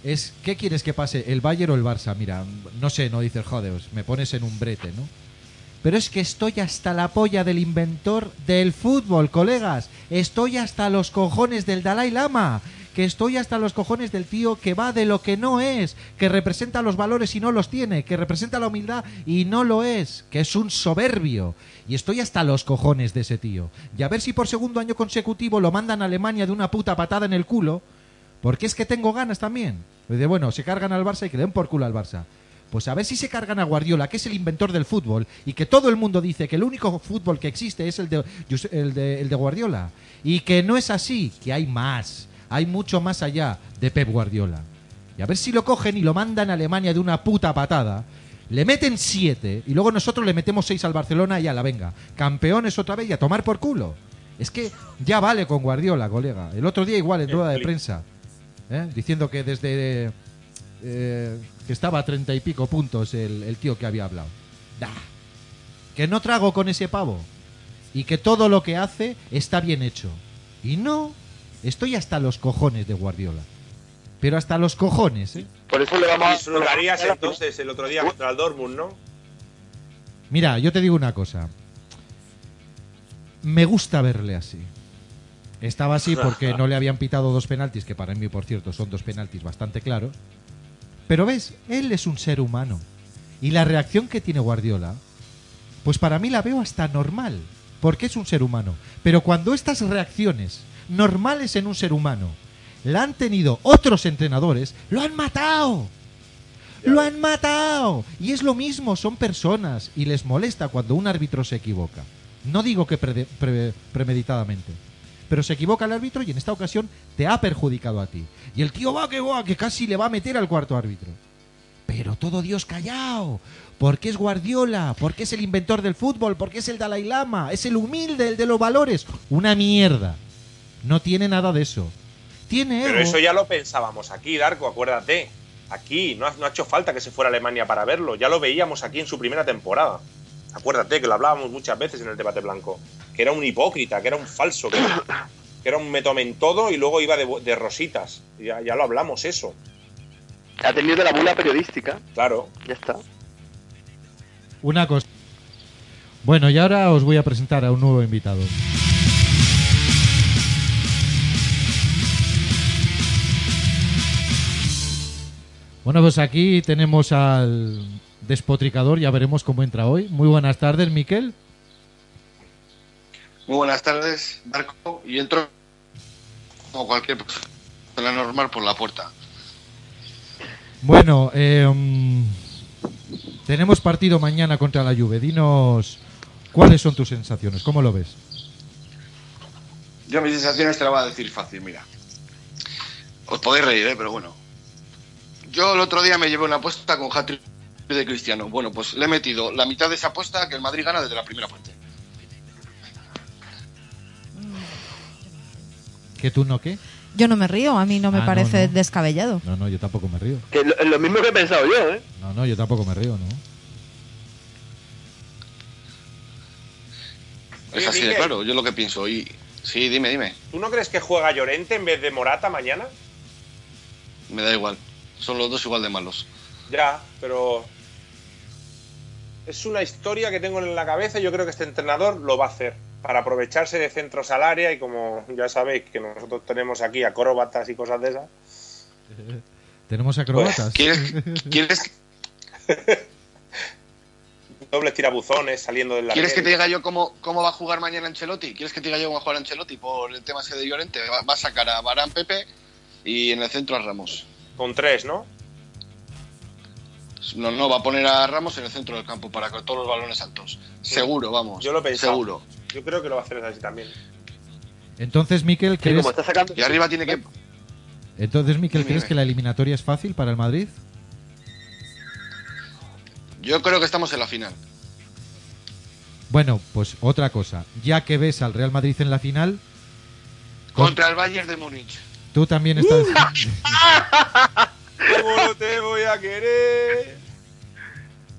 es ¿qué quieres que pase, el Bayern o el Barça? Mira, no sé, no dices, joder, me pones en un brete, ¿no? Pero es que estoy hasta la polla del inventor del fútbol, colegas. Estoy hasta los cojones del Dalai Lama. Que estoy hasta los cojones del tío que va de lo que no es, que representa los valores y no los tiene, que representa la humildad y no lo es, que es un soberbio. Y estoy hasta los cojones de ese tío. Y a ver si por segundo año consecutivo lo mandan a Alemania de una puta patada en el culo, porque es que tengo ganas también. De bueno, se cargan al Barça y que den por culo al Barça. Pues a ver si se cargan a Guardiola, que es el inventor del fútbol, y que todo el mundo dice que el único fútbol que existe es el de, el de, el de Guardiola. Y que no es así, que hay más, hay mucho más allá de Pep Guardiola. Y a ver si lo cogen y lo mandan a Alemania de una puta patada. Le meten siete y luego nosotros le metemos seis al Barcelona y a la venga. Campeones otra vez y a tomar por culo. Es que ya vale con Guardiola, colega. El otro día igual en rueda de prensa, ¿eh? diciendo que desde eh, que estaba a treinta y pico puntos el, el tío que había hablado. Da. Que no trago con ese pavo. Y que todo lo que hace está bien hecho. Y no, estoy hasta los cojones de Guardiola. Pero hasta los cojones, ¿eh? Por eso le vamos a... Disfrutarías entonces el otro día contra el Dortmund, ¿no? Mira, yo te digo una cosa. Me gusta verle así. Estaba así porque no le habían pitado dos penaltis, que para mí, por cierto, son dos penaltis bastante claros. Pero ves, él es un ser humano. Y la reacción que tiene Guardiola, pues para mí la veo hasta normal, porque es un ser humano. Pero cuando estas reacciones normales en un ser humano la han tenido otros entrenadores, lo han matado. Lo han matado. Y es lo mismo, son personas y les molesta cuando un árbitro se equivoca. No digo que pre- premeditadamente. Pero se equivoca el árbitro y en esta ocasión te ha perjudicado a ti. Y el tío va que va, que casi le va a meter al cuarto árbitro. Pero todo Dios callado. Porque es Guardiola, porque es el inventor del fútbol, porque es el Dalai Lama, es el humilde, el de los valores. Una mierda. No tiene nada de eso. Tiene Pero ego. eso ya lo pensábamos aquí, Darko, acuérdate. Aquí, no ha, no ha hecho falta que se fuera a Alemania para verlo. Ya lo veíamos aquí en su primera temporada. Acuérdate que lo hablábamos muchas veces en el debate blanco. Que era un hipócrita, que era un falso, que era, que era un metome en todo y luego iba de, de rositas. Ya, ya lo hablamos eso. Ha tenido la bula periodística. Claro. Ya está. Una cosa. Bueno, y ahora os voy a presentar a un nuevo invitado. Bueno, pues aquí tenemos al despotricador, ya veremos cómo entra hoy. Muy buenas tardes, Miquel. Muy buenas tardes, Marco. Y entro como cualquier persona normal por la puerta. Bueno, eh, mm, tenemos partido mañana contra la Juve. Dinos cuáles son tus sensaciones, ¿cómo lo ves? Yo mis sensaciones te las voy a decir fácil, mira. Os podéis reír, ¿eh? pero bueno. Yo el otro día me llevé una apuesta con hat de Cristiano. Bueno, pues le he metido la mitad de esa apuesta que el Madrid gana desde la primera parte. ¿Que tú no qué? Yo no me río, a mí no me Ah, parece no. descabellado. No, no, yo tampoco me río. Que lo, lo mismo que he pensado yo, ¿eh? No, no, yo tampoco me río, ¿no? Es así de claro, yo lo que pienso. Y sí, dime, dime. ¿Tú no crees que juega Llorente en vez de Morata mañana? Me da igual. Son los dos igual de malos. Ya, pero. Es una historia que tengo en la cabeza y yo creo que este entrenador lo va a hacer. Para aprovecharse de centros al área y como ya sabéis que nosotros tenemos aquí acróbatas y cosas de esas. Tenemos acrobatas. ¿Quieres, ¿quieres, Dobles tirabuzones saliendo del ¿quieres que te diga yo cómo, cómo va a jugar mañana Ancelotti? ¿Quieres que te diga yo cómo va a jugar Ancelotti por el tema ese de Llorente? Va, va a sacar a Barán Pepe y en el centro a Ramos. Con tres, ¿no? No, no, va a poner a Ramos en el centro del campo para todos los balones altos. Seguro, vamos. Yo lo he pensado. Seguro. Yo creo que lo va a hacer así también. Entonces, Miquel, ¿crees, Y arriba tiene que. entonces, Miquel, Dime, ¿crees dime. que la eliminatoria es fácil para el Madrid? Yo creo que estamos en la final. Bueno, pues otra cosa. Ya que ves al Real Madrid en la final, con- Contra el Bayern de Múnich. Tú también estás... ¿Cómo no te voy a querer?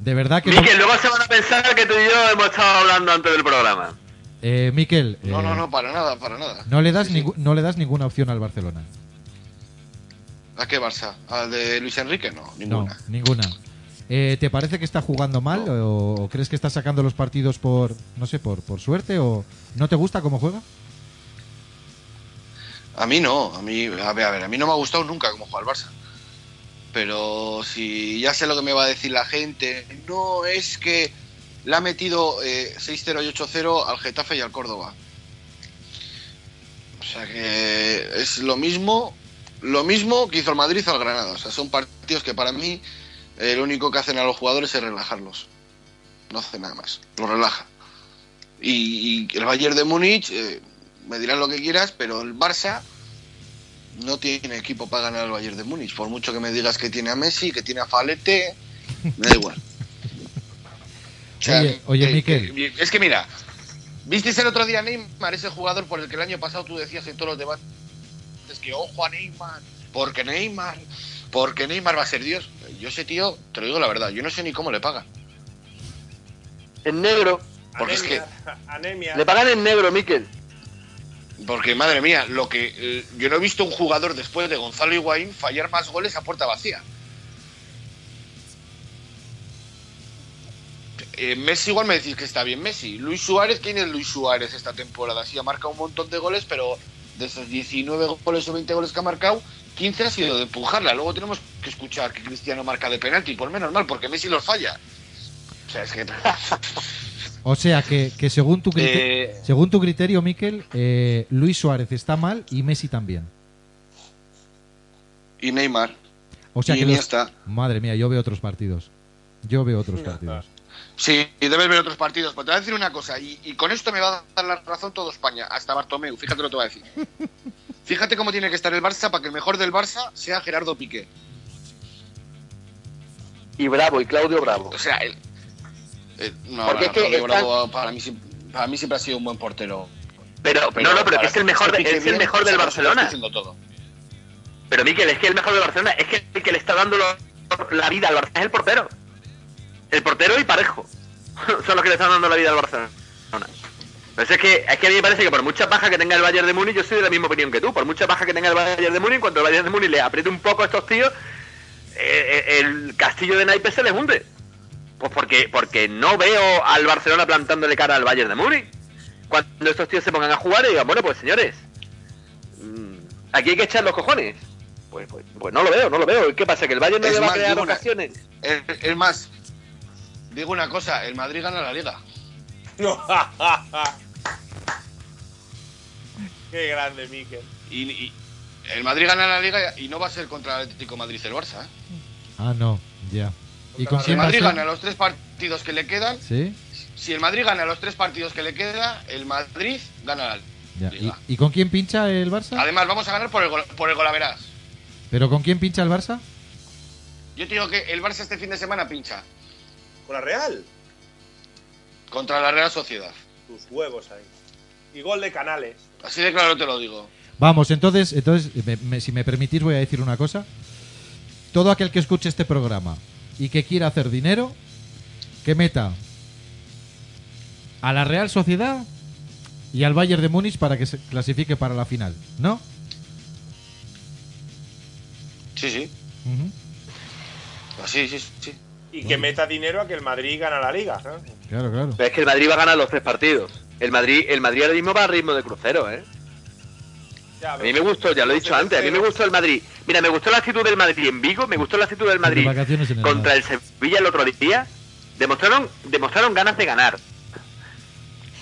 De verdad que no... Miquel, luego se van a pensar que tú y yo hemos estado hablando antes del programa. Eh, Miquel, No, eh, no, no, para nada, para nada. no le das ningú- no le das ninguna opción al Barcelona. ¿A qué Barça? ¿Al de Luis Enrique? No, ninguna. No, ninguna. Eh, ¿Te parece que está jugando mal o, o crees que está sacando los partidos por, no sé, por, por suerte o no te gusta cómo juega? A mí no, a mí, a ver, a ver, a mí no me ha gustado nunca cómo juega el Barça. Pero si ya sé lo que me va a decir la gente, no es que le ha metido eh, 6-0 y 8-0 al Getafe y al Córdoba. O sea que es lo mismo, lo mismo que hizo el Madrid al Granada. O sea, son partidos que para mí eh, lo único que hacen a los jugadores es relajarlos. No hace nada más, los relaja. Y, y el Bayern de Múnich, eh, me dirán lo que quieras, pero el Barça no tiene equipo para ganar al Bayern de Múnich. Por mucho que me digas que tiene a Messi, que tiene a Falete, me da igual. O Oye, oye, que- Miquel. que- es que mira, ¿visteis el otro día a Neymar, ese jugador por el que el año pasado tú decías en todos los debates que ojo a Neymar, porque Neymar, porque Neymar va a ser Dios? Yo ese tío, te lo digo la verdad, yo no sé ni cómo le pagan. En negro. Porque es que, Anemia. Le pagan en negro, Miquel. Porque madre mía, lo que eh, yo no he visto un jugador después de Gonzalo Higuaín fallar más goles a puerta vacía. Eh, Messi igual me decís que está bien Messi. Luis Suárez, ¿quién es Luis Suárez esta temporada? Sí, ha marcado un montón de goles, pero de esos 19 goles o 20 goles que ha marcado, 15 ha sido de empujarla. Luego tenemos que escuchar que Cristiano marca de penalti, por menos mal, porque Messi los falla. O sea, es que... O sea que, que según tu criterio, Eh. según tu criterio, Miquel, eh, Luis Suárez está mal y Messi también. y Neymar. O sea Y que los- Iniesta. madre mía, yo veo otros partidos. Yo veo otros partidos. Sí, y debes ver otros partidos. Pero te voy a decir una cosa, y, y con esto me va a dar la razón todo España, hasta Bartomeu. Fíjate lo que te voy a decir. Fíjate cómo tiene que estar el Barça para que el mejor del Barça sea Gerardo Piqué. Y Bravo, y Claudio Bravo. O sea, el, el- no, Porque no, es que están- para mí, sí- para mí siempre ha sido un buen portero. Pero, no, no, pero que es el mejor, Piqué es el mejor del Barcelona. todo. Pero Miquel, es que el mejor de Barcelona es que el que le está dando lo- la vida al Barcelona es el portero. El portero y Parejo. Son los que le están dando la vida al Barcelona. Pero es que, es que a mí me parece que por mucha baja que tenga el Bayern de Múnich, yo soy de la misma opinión que tú. Por mucha baja que tenga el Bayern de Múnich, cuando el Bayern de Múnich le apriete un poco a estos tíos, eh, eh, el castillo de naipes se les hunde. Pues porque, porque no veo al Barcelona plantándole cara al Bayern de Múnich. Cuando estos tíos se pongan a jugar y digan, bueno, pues señores, mm, aquí hay que echar los cojones. Pues, pues, pues no lo veo, no lo veo. ¿Qué pasa? ¿Que el Bayern no Es le va a crear una- ocasiones? Es, es más, digo una cosa, el Madrid gana la liga. Qué grande, Miquel. Y, y el Madrid gana la liga y no va a ser contra el Atlético Madrid el Barça. ¿eh? Ah, no, ya. ¿Y con Si el Madrid gana los tres partidos que le quedan, Sí, si el Madrid gana los tres partidos que le queda, el Madrid gana la. ¿Y, con quién pincha el Barça? Además, vamos a ganar por el, gol, por el golaveras. ¿Pero con quién pincha el Barça? Yo te digo que el Barça este fin de semana pincha ¿Con la Real? contra la Real Sociedad. Tus huevos ahí. Y gol de Canales. Así de claro te lo digo. Vamos, entonces, entonces me- me- si me permitís voy a decir una cosa. Todo aquel que escuche este programa y que quiera hacer dinero, que meta a la Real Sociedad y al Bayern de Múnich para que se clasifique para la final, ¿no? Sí, sí. Así, sí, sí. Y que meta dinero a que el Madrid gana la liga. ¿no? Claro, claro. Pero es que el Madrid va a ganar los tres partidos. El Madrid, el Madrid ahora mismo va a ritmo de crucero, ¿eh? A mí me gustó, ya lo he dicho antes, a mí me gustó el Madrid. Mira, me gustó la actitud del Madrid en Vigo, me gustó la actitud del Madrid el contra el Sevilla el otro día. Demostraron, demostraron ganas de ganar.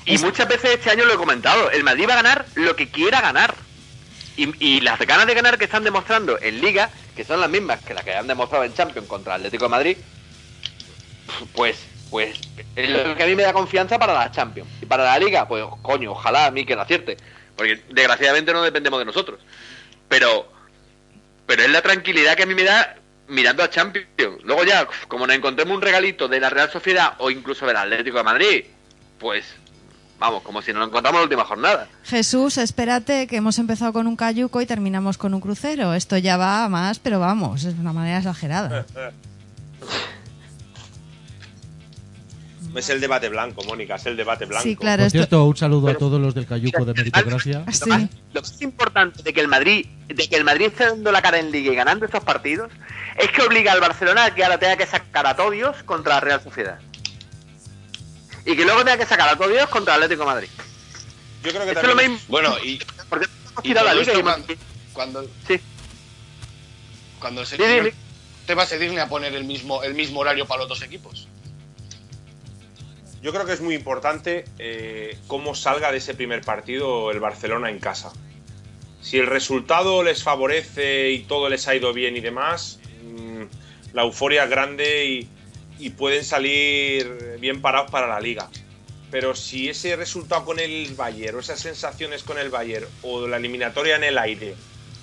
Y muchas veces este año lo he comentado, el Madrid va a ganar lo que quiera ganar. Y, y las ganas de ganar que están demostrando en Liga, que son las mismas que las que han demostrado en Champions contra el Atlético de Madrid, pues pues es lo que a mí me da confianza para la Champions. Y para la Liga, pues coño, ojalá a mí que la acierte. Porque desgraciadamente no dependemos de nosotros. Pero pero es la tranquilidad que a mí me da mirando a Champions. Luego ya, como nos encontremos un regalito de la Real Sociedad o incluso del Atlético de Madrid, pues vamos, como si nos lo encontramos en la última jornada. Jesús, espérate que hemos empezado con un cayuco y terminamos con un crucero. Esto ya va a más, pero vamos, es una manera exagerada. Es el debate blanco, Mónica, es el debate blanco. Sí, claro, Por esto- cierto, un saludo a todos los del Cayuco de Meritocracia. Sí. Lo más, lo más importante de que el Madrid, de que el Madrid esté dando la cara en Liga y ganando estos partidos, es que obliga al Barcelona a que ahora tenga que sacar a Todios contra la Real Sociedad. Y que luego tenga que sacar a Todios contra el Atlético de Madrid. Yo creo que Esto es lo también. mismo. Bueno, y, Porque hemos tirado la Liga y cuando, Sí. cuando el Sí, te va a seguirle a poner el mismo, el mismo horario para los dos equipos. Yo creo que es muy importante eh, cómo salga de ese primer partido el Barcelona en casa. Si el resultado les favorece y todo les ha ido bien y demás, mm, la euforia es grande y, y pueden salir bien parados para la liga. Pero si ese resultado con el Bayern o esas sensaciones con el Bayern o la eliminatoria en el aire,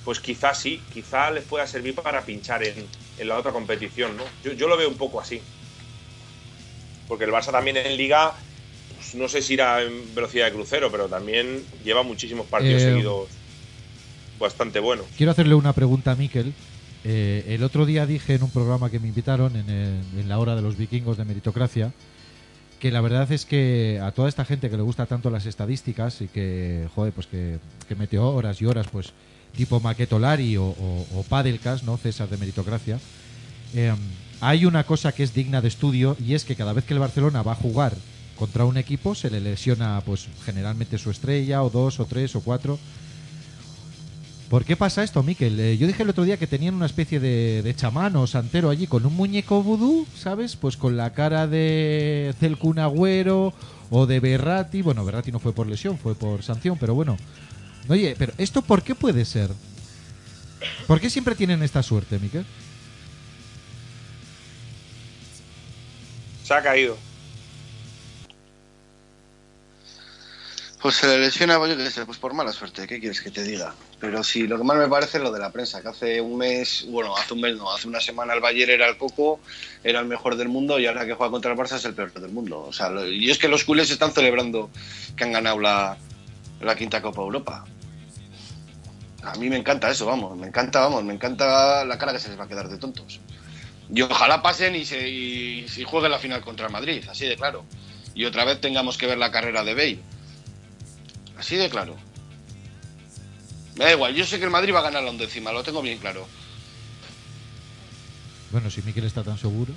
pues quizás sí, quizá les pueda servir para pinchar en, en la otra competición, ¿no? Yo, yo lo veo un poco así. Porque el Barça también en Liga, pues, no sé si irá en velocidad de crucero, pero también lleva muchísimos partidos Eh, seguidos bastante buenos. Quiero hacerle una pregunta a Miquel. Eh, el otro día dije en un programa que me invitaron en, el- en la hora de los vikingos de meritocracia que la verdad es que a toda esta gente que le gusta tanto las estadísticas y que, joder, pues que, que mete horas y horas, pues tipo Maquetolari o, o, o Padelcast, ¿no? César de meritocracia, eh, hay una cosa que es digna de estudio y es que cada vez que el Barcelona va a jugar contra un equipo se le lesiona pues generalmente su estrella o dos o tres o cuatro ¿Por qué pasa esto, Miquel? Eh, yo dije el otro día que tenían una especie de, de chamán o santero allí con un muñeco vudú, ¿sabes? Pues con la cara de Celcun Agüero o de Berrati. Bueno, Berrati no fue por lesión, fue por sanción, pero bueno. Oye, pero ¿esto por qué puede ser? ¿Por qué siempre tienen esta suerte, Miquel? Se ha caído. Pues se le lesiona, pues yo qué sé, pues por mala suerte, ¿qué quieres que te diga? Pero sí, lo que más me parece es lo de la prensa, que hace un mes, bueno, hace un mes no, hace una semana el Bayern era el coco, era el mejor del mundo y ahora que juega contra el Barça es el peor del mundo. O sea, y es que los culés están celebrando que han ganado la, la quinta Copa Europa. A mí me encanta eso, vamos, me encanta, vamos, me encanta la cara que se les va a quedar de tontos. Y ojalá pasen y se y, y jueguen la final contra el Madrid, así de claro. Y otra vez tengamos que ver la carrera de Bale. Así de claro. Me da igual, yo sé que el Madrid va a ganar la undécima, lo tengo bien claro. Bueno, si Miquel está tan seguro.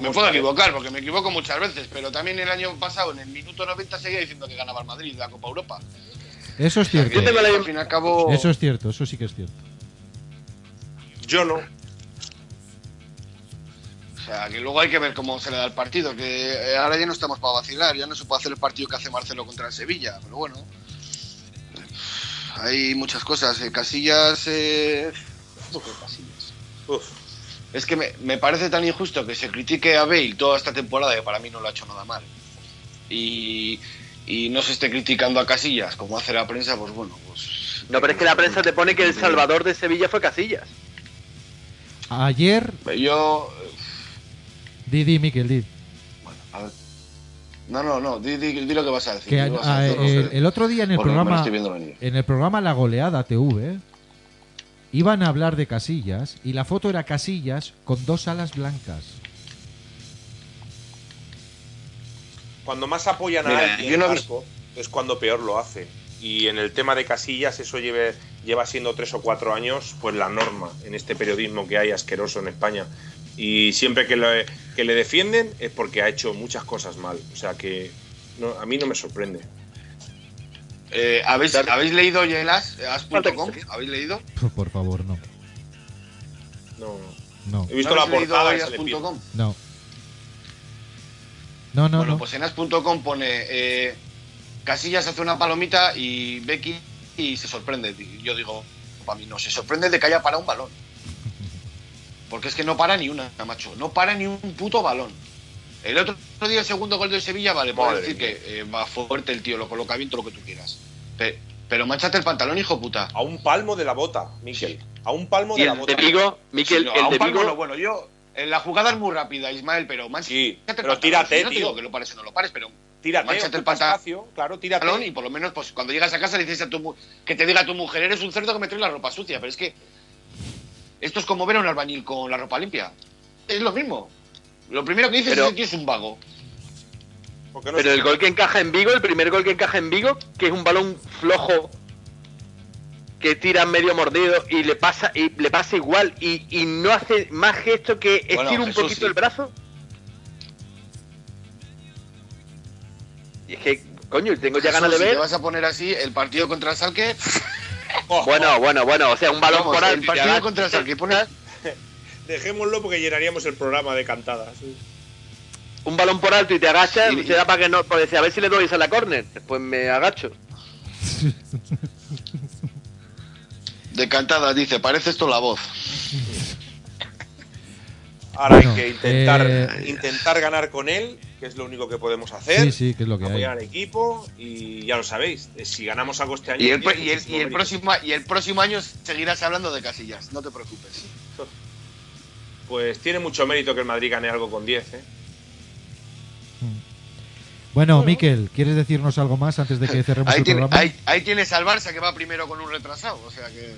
Me puedo equivocar, porque me equivoco muchas veces, pero también el año pasado, en el minuto 90, seguía diciendo que ganaba el Madrid la Copa Europa. Eso es cierto. Yo tengo la- al fin y al cabo- Eso es cierto, eso sí que es cierto. Yo no. O sea, que luego hay que ver cómo se le da el partido, que eh, ahora ya no estamos para vacilar, ya no se puede hacer el partido que hace Marcelo contra el Sevilla, pero bueno. Hay muchas cosas. eh, Casillas. eh, uf, Casillas. Es que me, me parece tan injusto que se critique a Bale toda esta temporada, que para mí no lo ha hecho nada mal. Y, y no se esté criticando a Casillas como hace la prensa, pues bueno, pues. No, pero es que la prensa te pone que el salvador de Sevilla fue Casillas. Ayer. Yo. Di, di, Miquel, di. A ver. No, no, no, di, di- di lo que vas a decir. Que vas a a- decir, no el, sé. el otro día en el programa estoy viendo venir. en el programa La Goleada TV iban a hablar de Casillas y la foto era Casillas con dos alas blancas. Cuando más apoyan a Mira, alguien yo no he Marco, es cuando peor lo hace. Y en el tema de Casillas, eso lleve- lleva siendo tres o cuatro años, pues la norma en este periodismo que hay asqueroso en España. Y siempre que le, que le defienden es porque ha hecho muchas cosas mal. O sea que no- a mí no me sorprende. Eh, ¿habéis, ¿Habéis leído Yelas, as.com? ¿Habéis leído? Por favor, no. No, No. He visto ¿No la portada y sale as.com? No. No, no, bueno, no. pues en as.com pone eh, Casillas hace una palomita y Becky y se sorprende. Yo digo, para mí no, se sorprende de que haya parado un balón. Porque es que no para ni una, macho. No para ni un puto balón. El otro día, el segundo gol de Sevilla, vale, puedo decir que eh, va fuerte el tío, lo coloca bien, todo lo que tú quieras. Pe- Pero, manchate el pantalón, hijo puta. A un palmo de la bota, Miquel. A un palmo de la el bota. de Vigo, Miquel, Sí, no, el a un de palmo Vigo. no, bueno, yo. En la jugada es muy rápida, Ismael, pero manchate Sí, el pero pantalón. tírate, Si no te tío. digo que lo pares o no lo pares, pero Tírate, Manchate el espacio, claro, tírate. y por lo menos pues cuando llegas a casa le dices a tu mu- que te diga a tu mujer eres un cerdo que me trae la ropa sucia pero es que esto es como ver a un albañil con la ropa limpia es lo mismo lo primero que dices Pero- es que es un vago no Pero el gol que encaja en Vigo, el primer gol que encaja en Vigo, que es un balón flojo que tira medio mordido y le pasa y le pasa igual y, y no hace más gesto que estira Bueno, un poquito sí. el brazo. Y es que, coño, tengo ya ganas de si ver. te vas a poner así el partido contra el Salque Bueno, bueno, bueno, o sea, un balón por alto. el y partido contra el Salque pones Dejémoslo porque llenaríamos el programa de cantadas. Un balón por alto y te agachas, Y- será para que no, pues decir, a ver si le doy esa a la córner. Pues me agacho. de cantadas dice parece esto la voz Ahora Bueno, hay que intentar, eh, intentar ganar con él, que es lo único que podemos hacer. Sí, sí, que es lo que hay. apoyar al equipo y ya lo sabéis. eh, Si ganamos algo este año. y el, tiene y el- muchísimo y el mérito. próximo y el próximo año seguirás hablando de Casillas no te preocupes Pues tiene mucho mérito que el Madrid gane algo con 10. ¿eh? Bueno, Miquel, ¿quieres decirnos algo más antes de que cerremos ahí, el tiene- programa? ahí- ahí tienes al Barça que va primero con un retrasado o sea que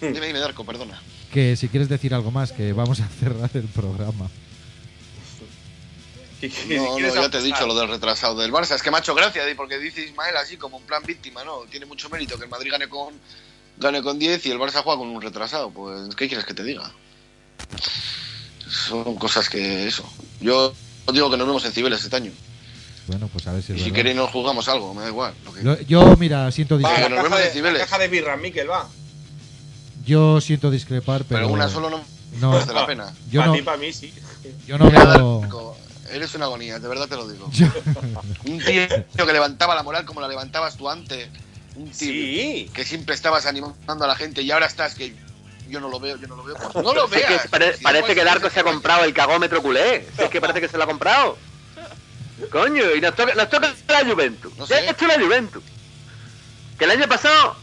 dime dime Darko perdona Que si quieres decir algo más, que vamos a cerrar el programa. Que- que si No, no, ya te he dicho lo del retrasado del Barça. Es que me ha hecho gracia, di, porque dice Ismael así como un plan víctima, ¿no? Tiene mucho mérito que el Madrid gane con gane con 10 y el Barça juega con un retrasado. Pues, ¿qué quieres que te diga? Son cosas que eso. Yo digo que nos vemos en Cibeles este año. Bueno, pues a ver si Y si verdad. queréis nos jugamos algo, me da igual. lo que- Lo- Yo, mira, siento Va, la, nos caja vemos en de, Cibeles. la caja de birra, Miquel, va. Yo siento discrepar, pero. Pero una solo no, no, merece la pena. Yo para no, ti, para mí, sí. yo no veo. Eres una agonía, de verdad te lo digo. yo- Un tío que levantaba la moral como la levantabas tú antes. Un tío Sí. que siempre estabas animando a la gente y ahora estás que yo no lo veo, yo no lo veo. Pues no lo es veas. que pare- Si parece que Darko dice se ha comprado el cagómetro culé. Si es que parece que se lo ha comprado. Coño, y nos toca, nos toca la Juventus. No sé. Esto es la Juventus. Que el año pasado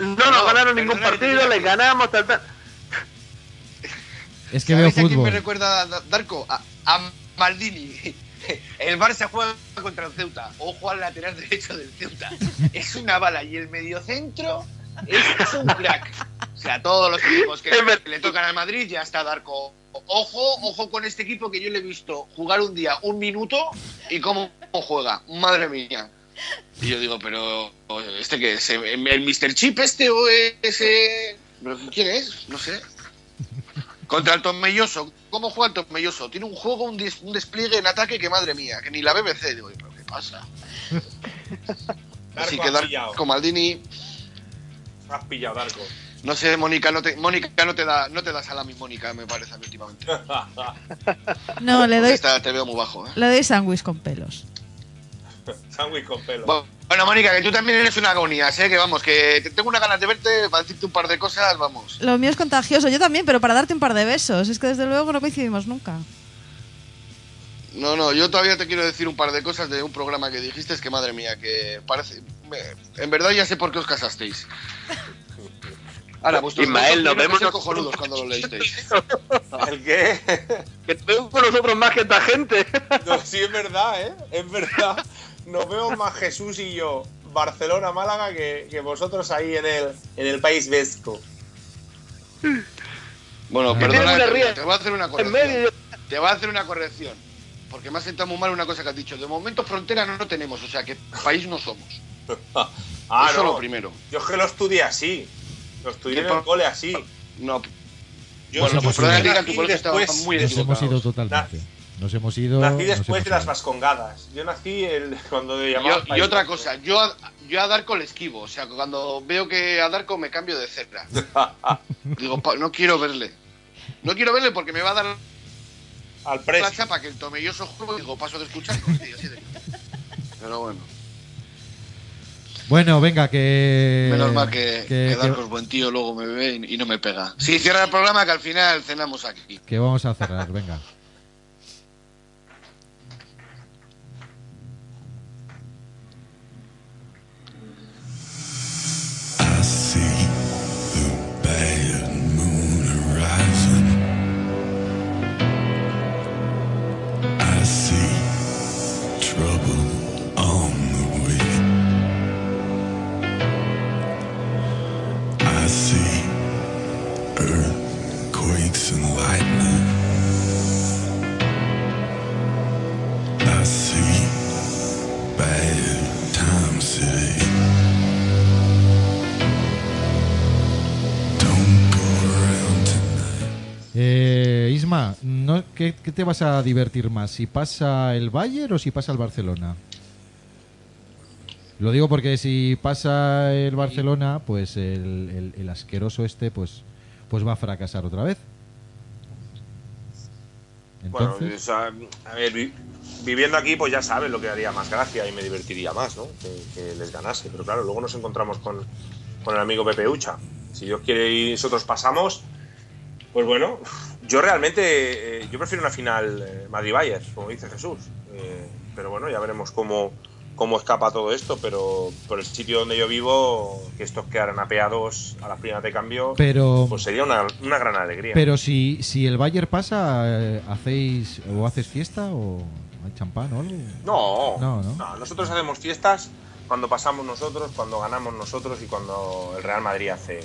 no nos No, ganaron ningún partido, les ganamos, tal, tal. es que veo ¿Sabéis a quién me fútbol. recuerda Da- Darko? A, a Maldini. El Barça juega contra el Ceuta. Ojo al lateral derecho del Ceuta. Es una bala. Y el mediocentro es un crack. O sea, todos los equipos que le tocan al Madrid ya está Darko. Ojo, ojo con este equipo que yo le he visto jugar un día un minuto y cómo juega. Madre mía. Y yo digo, pero ¿este qué es? ¿El Mr. Chip este o ese? ¿Pero ¿Quién es? No sé. Contra el Tomelloso. ¿Cómo juega el Tomelloso? Tiene un juego, un, des- un despliegue en ataque que madre mía, que ni la BBC. Digo, ¿pero qué pasa? Así que Darko. Maldini, Has pillado, Darko. no sé, Mónica, no te, Mónica no te da, no te da salami, Mónica, me parece a mí últimamente. No, le doy, Esta te veo muy bajo, ¿eh? le doy sándwich con pelos. Sándwich con pelo. Bueno, bueno, Mónica, que tú también eres una agonía, ¿eh? Que vamos, que te- tengo una ganas de verte para decirte un par de cosas, vamos. Lo mío es contagioso, yo también, pero para darte un par de besos. Es que desde luego no coincidimos nunca. No, no, yo todavía te quiero decir un par de cosas de un programa que dijiste, es que madre mía, que parece... me- en verdad ya sé por qué os casasteis. Ahora, vuestros Ismael, nos vemos cojonudos cuando lo leísteis. ¿El qué? Que te veo con nosotros más que esta gente. No, sí, es verdad, ¿eh? Es verdad. Nos vemos más Jesús y yo, Barcelona, Málaga, que, que vosotros ahí en el, en el País Vesco. Bueno, perdona, te, voy a hacer una corrección. Te voy a hacer una corrección. Porque me ha sentado muy mal una cosa que has dicho. De momento frontera no tenemos, o sea que país no somos. Ah, Eso no. lo primero. Yo es que lo estudié así. Lo estudié ¿Qué en el cole así. No, Yo, Bueno, pues diga, nací tu colegio estaba muy Nos Nos hemos ido. nací después de las vascongadas. Yo nací el, cuando Y, llamaba y otra cosa, yo a, yo a Darko le esquivo. O sea, cuando veo que a Darko me cambio de cerca. Digo, pa- no quiero verle. No quiero verle porque me va a dar Al la precio. chapa que el tomelloso juego. Digo, paso de escuchar. tío, así de- Pero bueno, Bueno, venga, que. menos mal que, que- que Darko es buen tío, luego me ve y, y no me pega. Sí, cierra el programa que al final cenamos aquí. que vamos a cerrar, venga. ¿Qué, qué te vas a divertir más? ¿Si pasa el Bayern o si pasa el Barcelona? Lo digo porque si pasa el Barcelona, pues el, el- el asqueroso este, pues, pues va a fracasar otra vez. Bueno, Entonces, o sea, a ver, vi- viviendo aquí, pues ya sabes lo que haría más gracia y me divertiría más, ¿no? Que, que les ganase. Pero claro, luego nos encontramos con, con el amigo Pepe Ucha. Si Dios quiere y nosotros pasamos, pues bueno, yo realmente, eh, yo prefiero una final eh, Madrid-Bayern, como dice Jesús. Eh, pero bueno, ya veremos cómo, cómo escapa todo esto. Pero por el sitio donde yo vivo, que estos quedaran apeados a las primeras de cambio, pero, pues sería una, una gran alegría. pero si, si el Bayern pasa, eh, ¿hacéis o haces fiesta o hay champán o algo? No, No, no. no, nosotros hacemos fiestas cuando pasamos nosotros, cuando ganamos nosotros y cuando el Real Madrid hace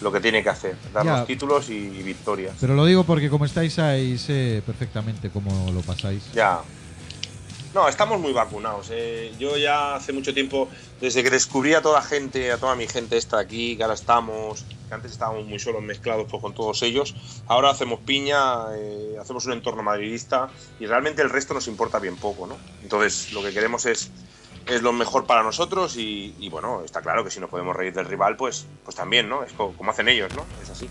lo que tiene que hacer, darnos Ya. títulos y, y victorias. Pero lo digo porque como estáis ahí, sé perfectamente cómo lo pasáis. Ya. No, estamos muy vacunados. eh. Yo ya hace mucho tiempo, desde que descubrí a toda gente, a toda mi gente esta aquí, que ahora estamos, que antes estábamos muy solos mezclados pues, con todos ellos, ahora hacemos piña, eh, hacemos un entorno madridista y realmente el resto nos importa bien poco, ¿no? Entonces, lo que queremos es, es lo mejor para nosotros y, y, bueno, está claro que si nos podemos reír del rival, pues, pues también, ¿no? Es co- como hacen ellos, ¿no? Es así.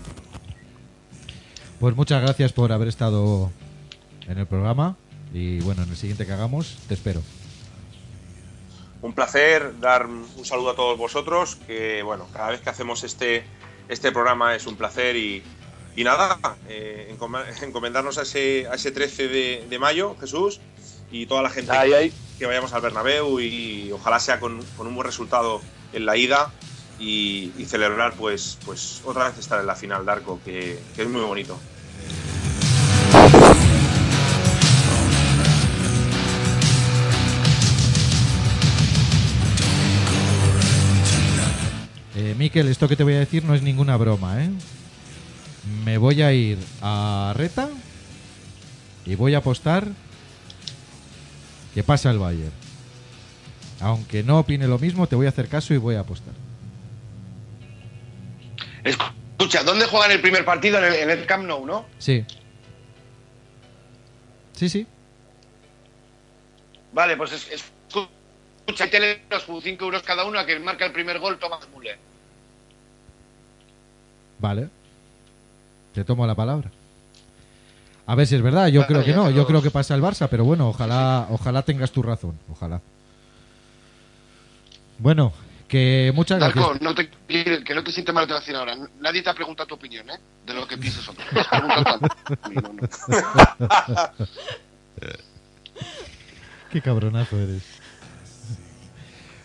Pues muchas gracias por haber estado en el programa y bueno, en el siguiente que hagamos te espero. un placer dar un saludo a todos vosotros, que bueno, cada vez que hacemos este, este programa es un placer y, y nada, eh, encom- encomendarnos a ese, a ese 13 de, de mayo, Jesús, y toda la gente Ahí, ahí que vayamos al Bernabéu y ojalá sea con, un buen resultado en la ida y, celebrar pues, pues otra vez estar en la final de arco, que, es muy bonito. Eh, Miquel, esto que te voy a decir no es ninguna broma, ¿eh? Me voy a ir a Reta y voy a apostar que pasa el Bayern. Aunque no opine lo mismo, te voy a hacer caso y voy a apostar. Escucha, ¿dónde juegan el primer partido? En el, en el Camp Nou, ¿no? Sí. Sí, sí. Vale, pues es, es- escucha, hay teleros 5 euros cada uno a que marca el primer gol Thomas Müller. Vale. Te tomo la palabra. A ver si es verdad, yo Vale, creo que no, yo creo que pasa el Barça, pero bueno, ojalá, ojalá tengas tu razón, ojalá. Bueno, que muchas gracias. Darko, no te, que no te sientes mal, te voy a decir ahora. Nadie te ha preguntado tu opinión, ¿eh? De lo que piensas tú. No, no. Qué cabronazo eres.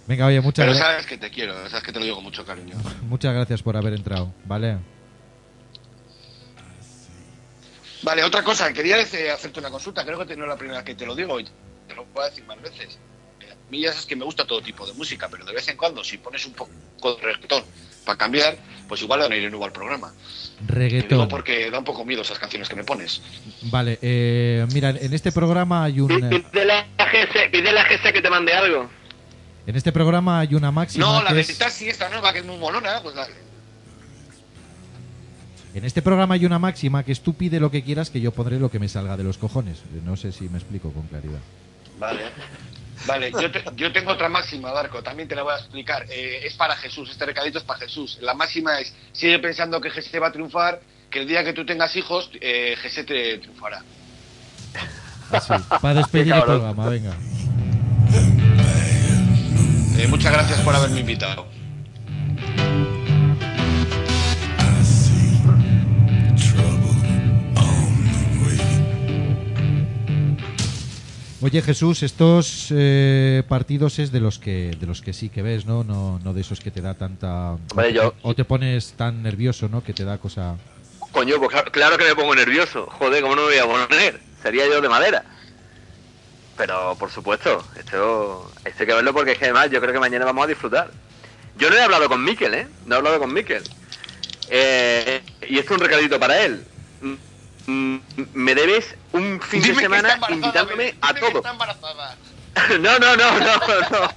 Venga, oye, muchas, Pero gra- sabes que te quiero, sabes que te lo digo con mucho cariño. muchas gracias por haber entrado, ¿vale? Vale, otra cosa, quería hacerte una consulta. Creo que te- no es la primera vez que te lo digo y te lo puedo decir más veces. A mí ya sabes que me gusta todo tipo de música, pero de vez en cuando, si pones un poco de reggaetón para cambiar, pues igual le dan aire nuevo al programa. Te digo Reggaetón. porque da un poco miedo esas canciones que me pones. Vale, eh, mira, en este programa hay un... eh, Pídele a GS, pídele a GS que te mande algo. En este programa hay una máxima No, la que de es- Taxi esta nueva, que es muy molona, pues la- En este programa hay una máxima que es tú pide lo que quieras que yo pondré lo que me salga de los cojones. No sé si me explico con claridad. Vale. Vale, yo, te- yo tengo otra máxima, Darko, también te la voy a explicar. Eh, es para Jesús, este recadito es para Jesús. La máxima es, sigue pensando que Jesús va a triunfar, que el día que tú tengas hijos, eh, Jesús te triunfará. Así, para despedir el programa, venga. Eh, muchas gracias por haberme invitado. Oye Jesús, estos eh, partidos es de los que de los que sí que ves, ¿no? No, no de esos que te da tanta yo- o te pones tan nervioso, ¿no? Que te da cosa. Coño, pues claro, claro que me pongo nervioso. Joder, ¿cómo no me voy a poner? Sería yo de madera. Pero, por supuesto, esto, esto hay que verlo porque es que además yo creo que mañana vamos a disfrutar. Yo no he hablado con Miquel, ¿eh? No he hablado con Miquel. Eh, y esto es un recadito para él. Mm, Me debes un fin Dime de semana invitándome dime a todo. No, no, no, no, no.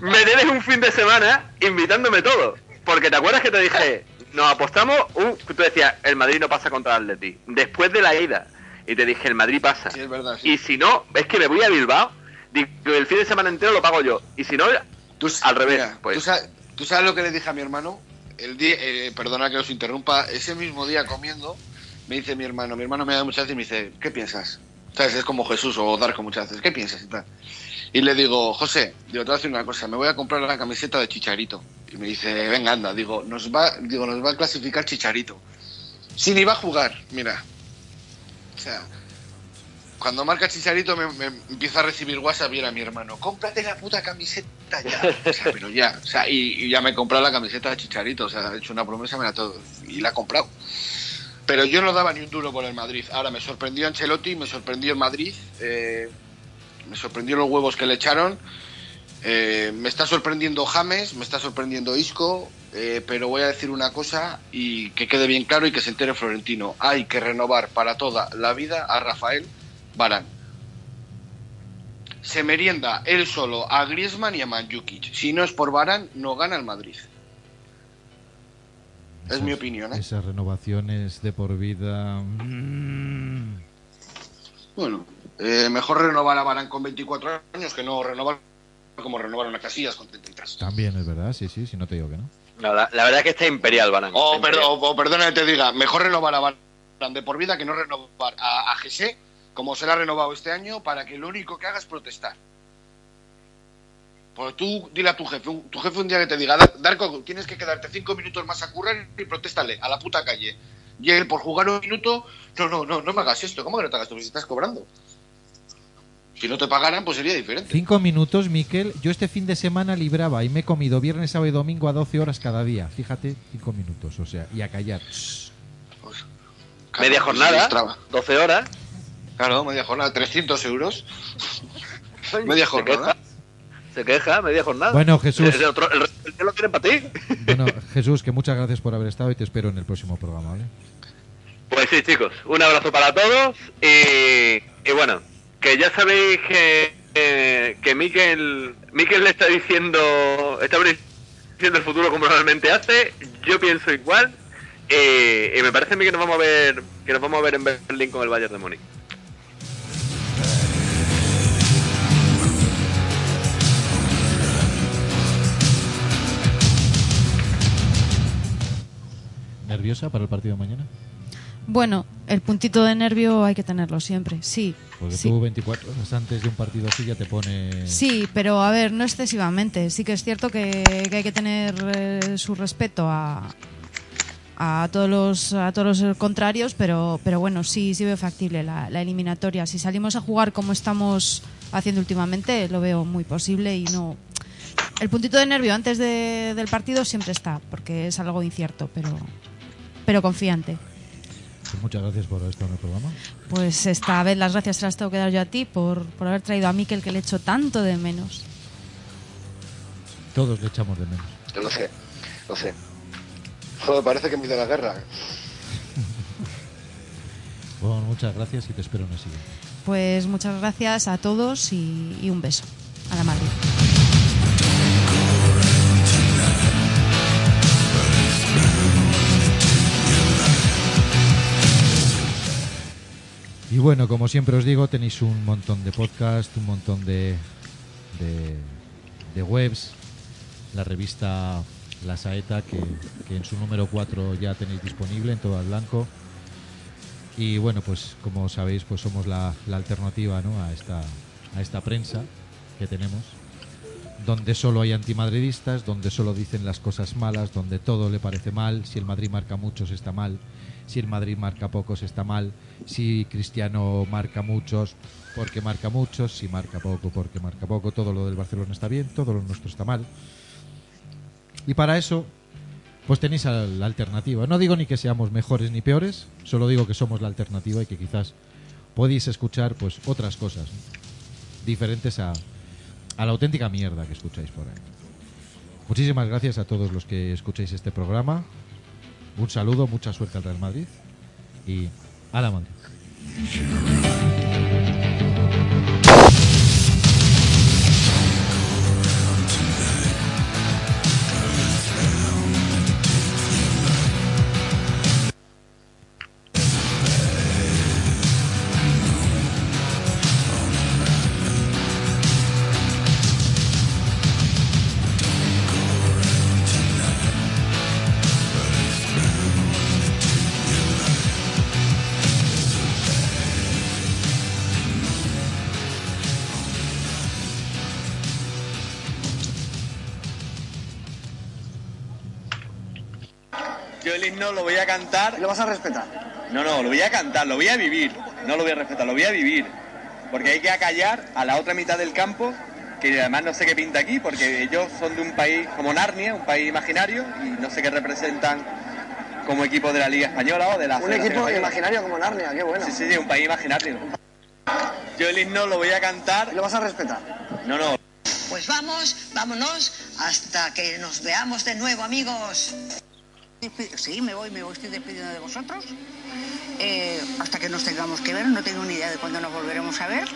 Me debes un fin de semana invitándome todo. Porque te acuerdas que te dije, nos apostamos, un, tú decías, el Madrid no pasa contra el Atleti. Después de la ida, y te dije, el Madrid pasa. Sí, es verdad. Y si no, es que me voy a Bilbao, digo, el fin de semana entero lo pago yo. Y si no, al revés. Mira, pues. ¿tú, sabes, tú sabes lo que le dije a mi hermano? El día, eh, perdona que os interrumpa, ese mismo día comiendo, me dice mi hermano, mi hermano me da muchas veces y me dice, ¿qué piensas? ¿Sabes? Es como Jesús o Darko muchas veces, ¿qué piensas? Y, tal. y le digo, José, digo, te voy a decir una cosa, me voy a comprar la camiseta de Chicharito. Y me dice, venga, anda, digo, nos va, digo, nos va a clasificar Chicharito. Si ni va a jugar, mira. O sea, cuando marca Chicharito me, empieza a recibir WhatsApp y era mi hermano, cómprate la puta camiseta ya. O sea, pero ya, o sea, y, ya me he comprado la camiseta de Chicharito, o sea, ha hecho una promesa, me la todo, y la ha comprado. Pero yo no daba ni un duro por el Madrid. Ahora me sorprendió Ancelotti, me sorprendió el Madrid, eh, me sorprendió los huevos que le echaron. eh, me está sorprendiendo James, me está sorprendiendo Isco, eh, pero voy a decir una cosa y que quede bien claro y que se entere Florentino. Hay que renovar para toda la vida a Rafael Barán. Se merienda él solo a Griezmann y a Manjukic. Si no es por Barán, no gana el Madrid. Es mi opinión, ¿eh? Esas renovaciones de por vida. mm, Bueno, eh, mejor renovar a Barán con 24 años que no renovar como renovaron a Casillas con 33. También es verdad, sí, sí, sí, no te digo que no. No, la, la verdad es que está imperial, Barán. O, Está perdón, imperial. o perdona que te diga, mejor renovar a Barán de por vida que no renovar a, a Jesse, como se le ha renovado este año, para que lo único que haga es protestar. Pues tú dile a tu jefe, un- tu jefe un día que te diga, "Dar- Darko, tienes que quedarte cinco minutos más a currar y protestarle a la puta calle. Y él, por jugar un minuto, no, no, no, no me hagas esto. ¿Cómo que no te hagas esto? Si estás cobrando. Si no te pagaran, pues sería diferente. Cinco minutos, Miquel. Yo este fin de semana libraba y me he comido viernes, sábado y domingo a 12 horas cada día. Fíjate, cinco minutos, o sea, y a callar. Media jornada, 12 horas. Claro, media jornada, 300 euros. media jornada. Se queja, media jornada. Bueno, Jesús. El, otro- el lo tienen para ti. Bueno, Jesús, que muchas gracias por haber estado y te espero en el próximo programa, ¿vale? Pues sí, chicos, un abrazo para todos y, y bueno, que ya sabéis que, eh, que Miquel, Miquel le está diciendo, está diciendo el futuro como normalmente hace, yo pienso igual eh, y me parece a mí que nos vamos a ver, que nos vamos a ver en Berlín con el Bayern de Múnich. ¿Nerviosa para el partido de mañana? Bueno, el puntito de nervio hay que tenerlo siempre, sí. Porque sí. tú 24 horas antes de un partido así ya te pone... Sí, pero a ver, no excesivamente. Sí que es cierto que, que hay que tener eh, su respeto a, a todos los a todos los contrarios, pero pero bueno, sí sí veo factible la, la eliminatoria. Si salimos a jugar como estamos haciendo últimamente, lo veo muy posible y no el puntito de nervio antes de- del partido siempre está, porque es algo incierto, pero pero confiante. Pues muchas gracias por haber estado en el programa. Pues esta vez las gracias se las tengo que dar yo a ti por, por haber traído a Miquel que le echo tanto de menos. Todos le echamos de menos. Lo sé, lo sé. Joder, parece que me de la guerra. Bueno, muchas gracias y te espero en el siguiente. Pues muchas gracias a todos y, y un beso. A la Madrid. Bueno, como siempre os digo, tenéis un montón de podcasts, un montón de, webs, la revista La Saeta, que, en su número 4 ya tenéis disponible en todo el blanco. Y bueno, pues como sabéis, pues somos la, alternativa a, esta, a esta prensa que tenemos, donde solo hay antimadridistas, donde solo dicen las cosas malas, donde todo le parece mal, si el Madrid marca muchos está mal, si el Madrid marca pocos está mal, si Cristiano marca muchos porque marca muchos, si marca poco porque marca poco, todo lo del Barcelona está bien, todo lo nuestro está mal. Y para eso, pues tenéis la alternativa. No digo ni que seamos mejores ni peores, solo digo que somos la alternativa y que quizás podéis escuchar pues otras cosas diferentes a, a la auténtica mierda que escucháis por ahí. Muchísimas gracias a todos los que escucháis este programa. Un saludo, mucha suerte al Real Madrid y a la Madrid. Cantar. ¿Lo vas a respetar? No, no, lo voy a cantar, lo voy a vivir. No lo voy a respetar, lo voy a vivir. Porque hay que acallar a la otra mitad del campo, que además no sé qué pinta aquí, porque ellos son de un país como Narnia, un país imaginario, y no sé qué representan como equipo de la Liga Española o de la Un Federación equipo Española. imaginario como Narnia, qué bueno. Sí, sí, sí, un país imaginario. Yo el himno lo voy a cantar. ¿Lo vas a respetar? No, no. Pues vamos, vámonos, hasta que nos veamos de nuevo, amigos. Sí, me voy, me voy, estoy despidiendo de vosotros. Eh, hasta que nos tengamos que ver, no tengo ni idea de cuándo nos volveremos a ver.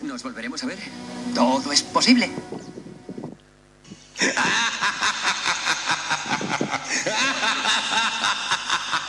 ¿Nos volveremos a ver? Todo es posible.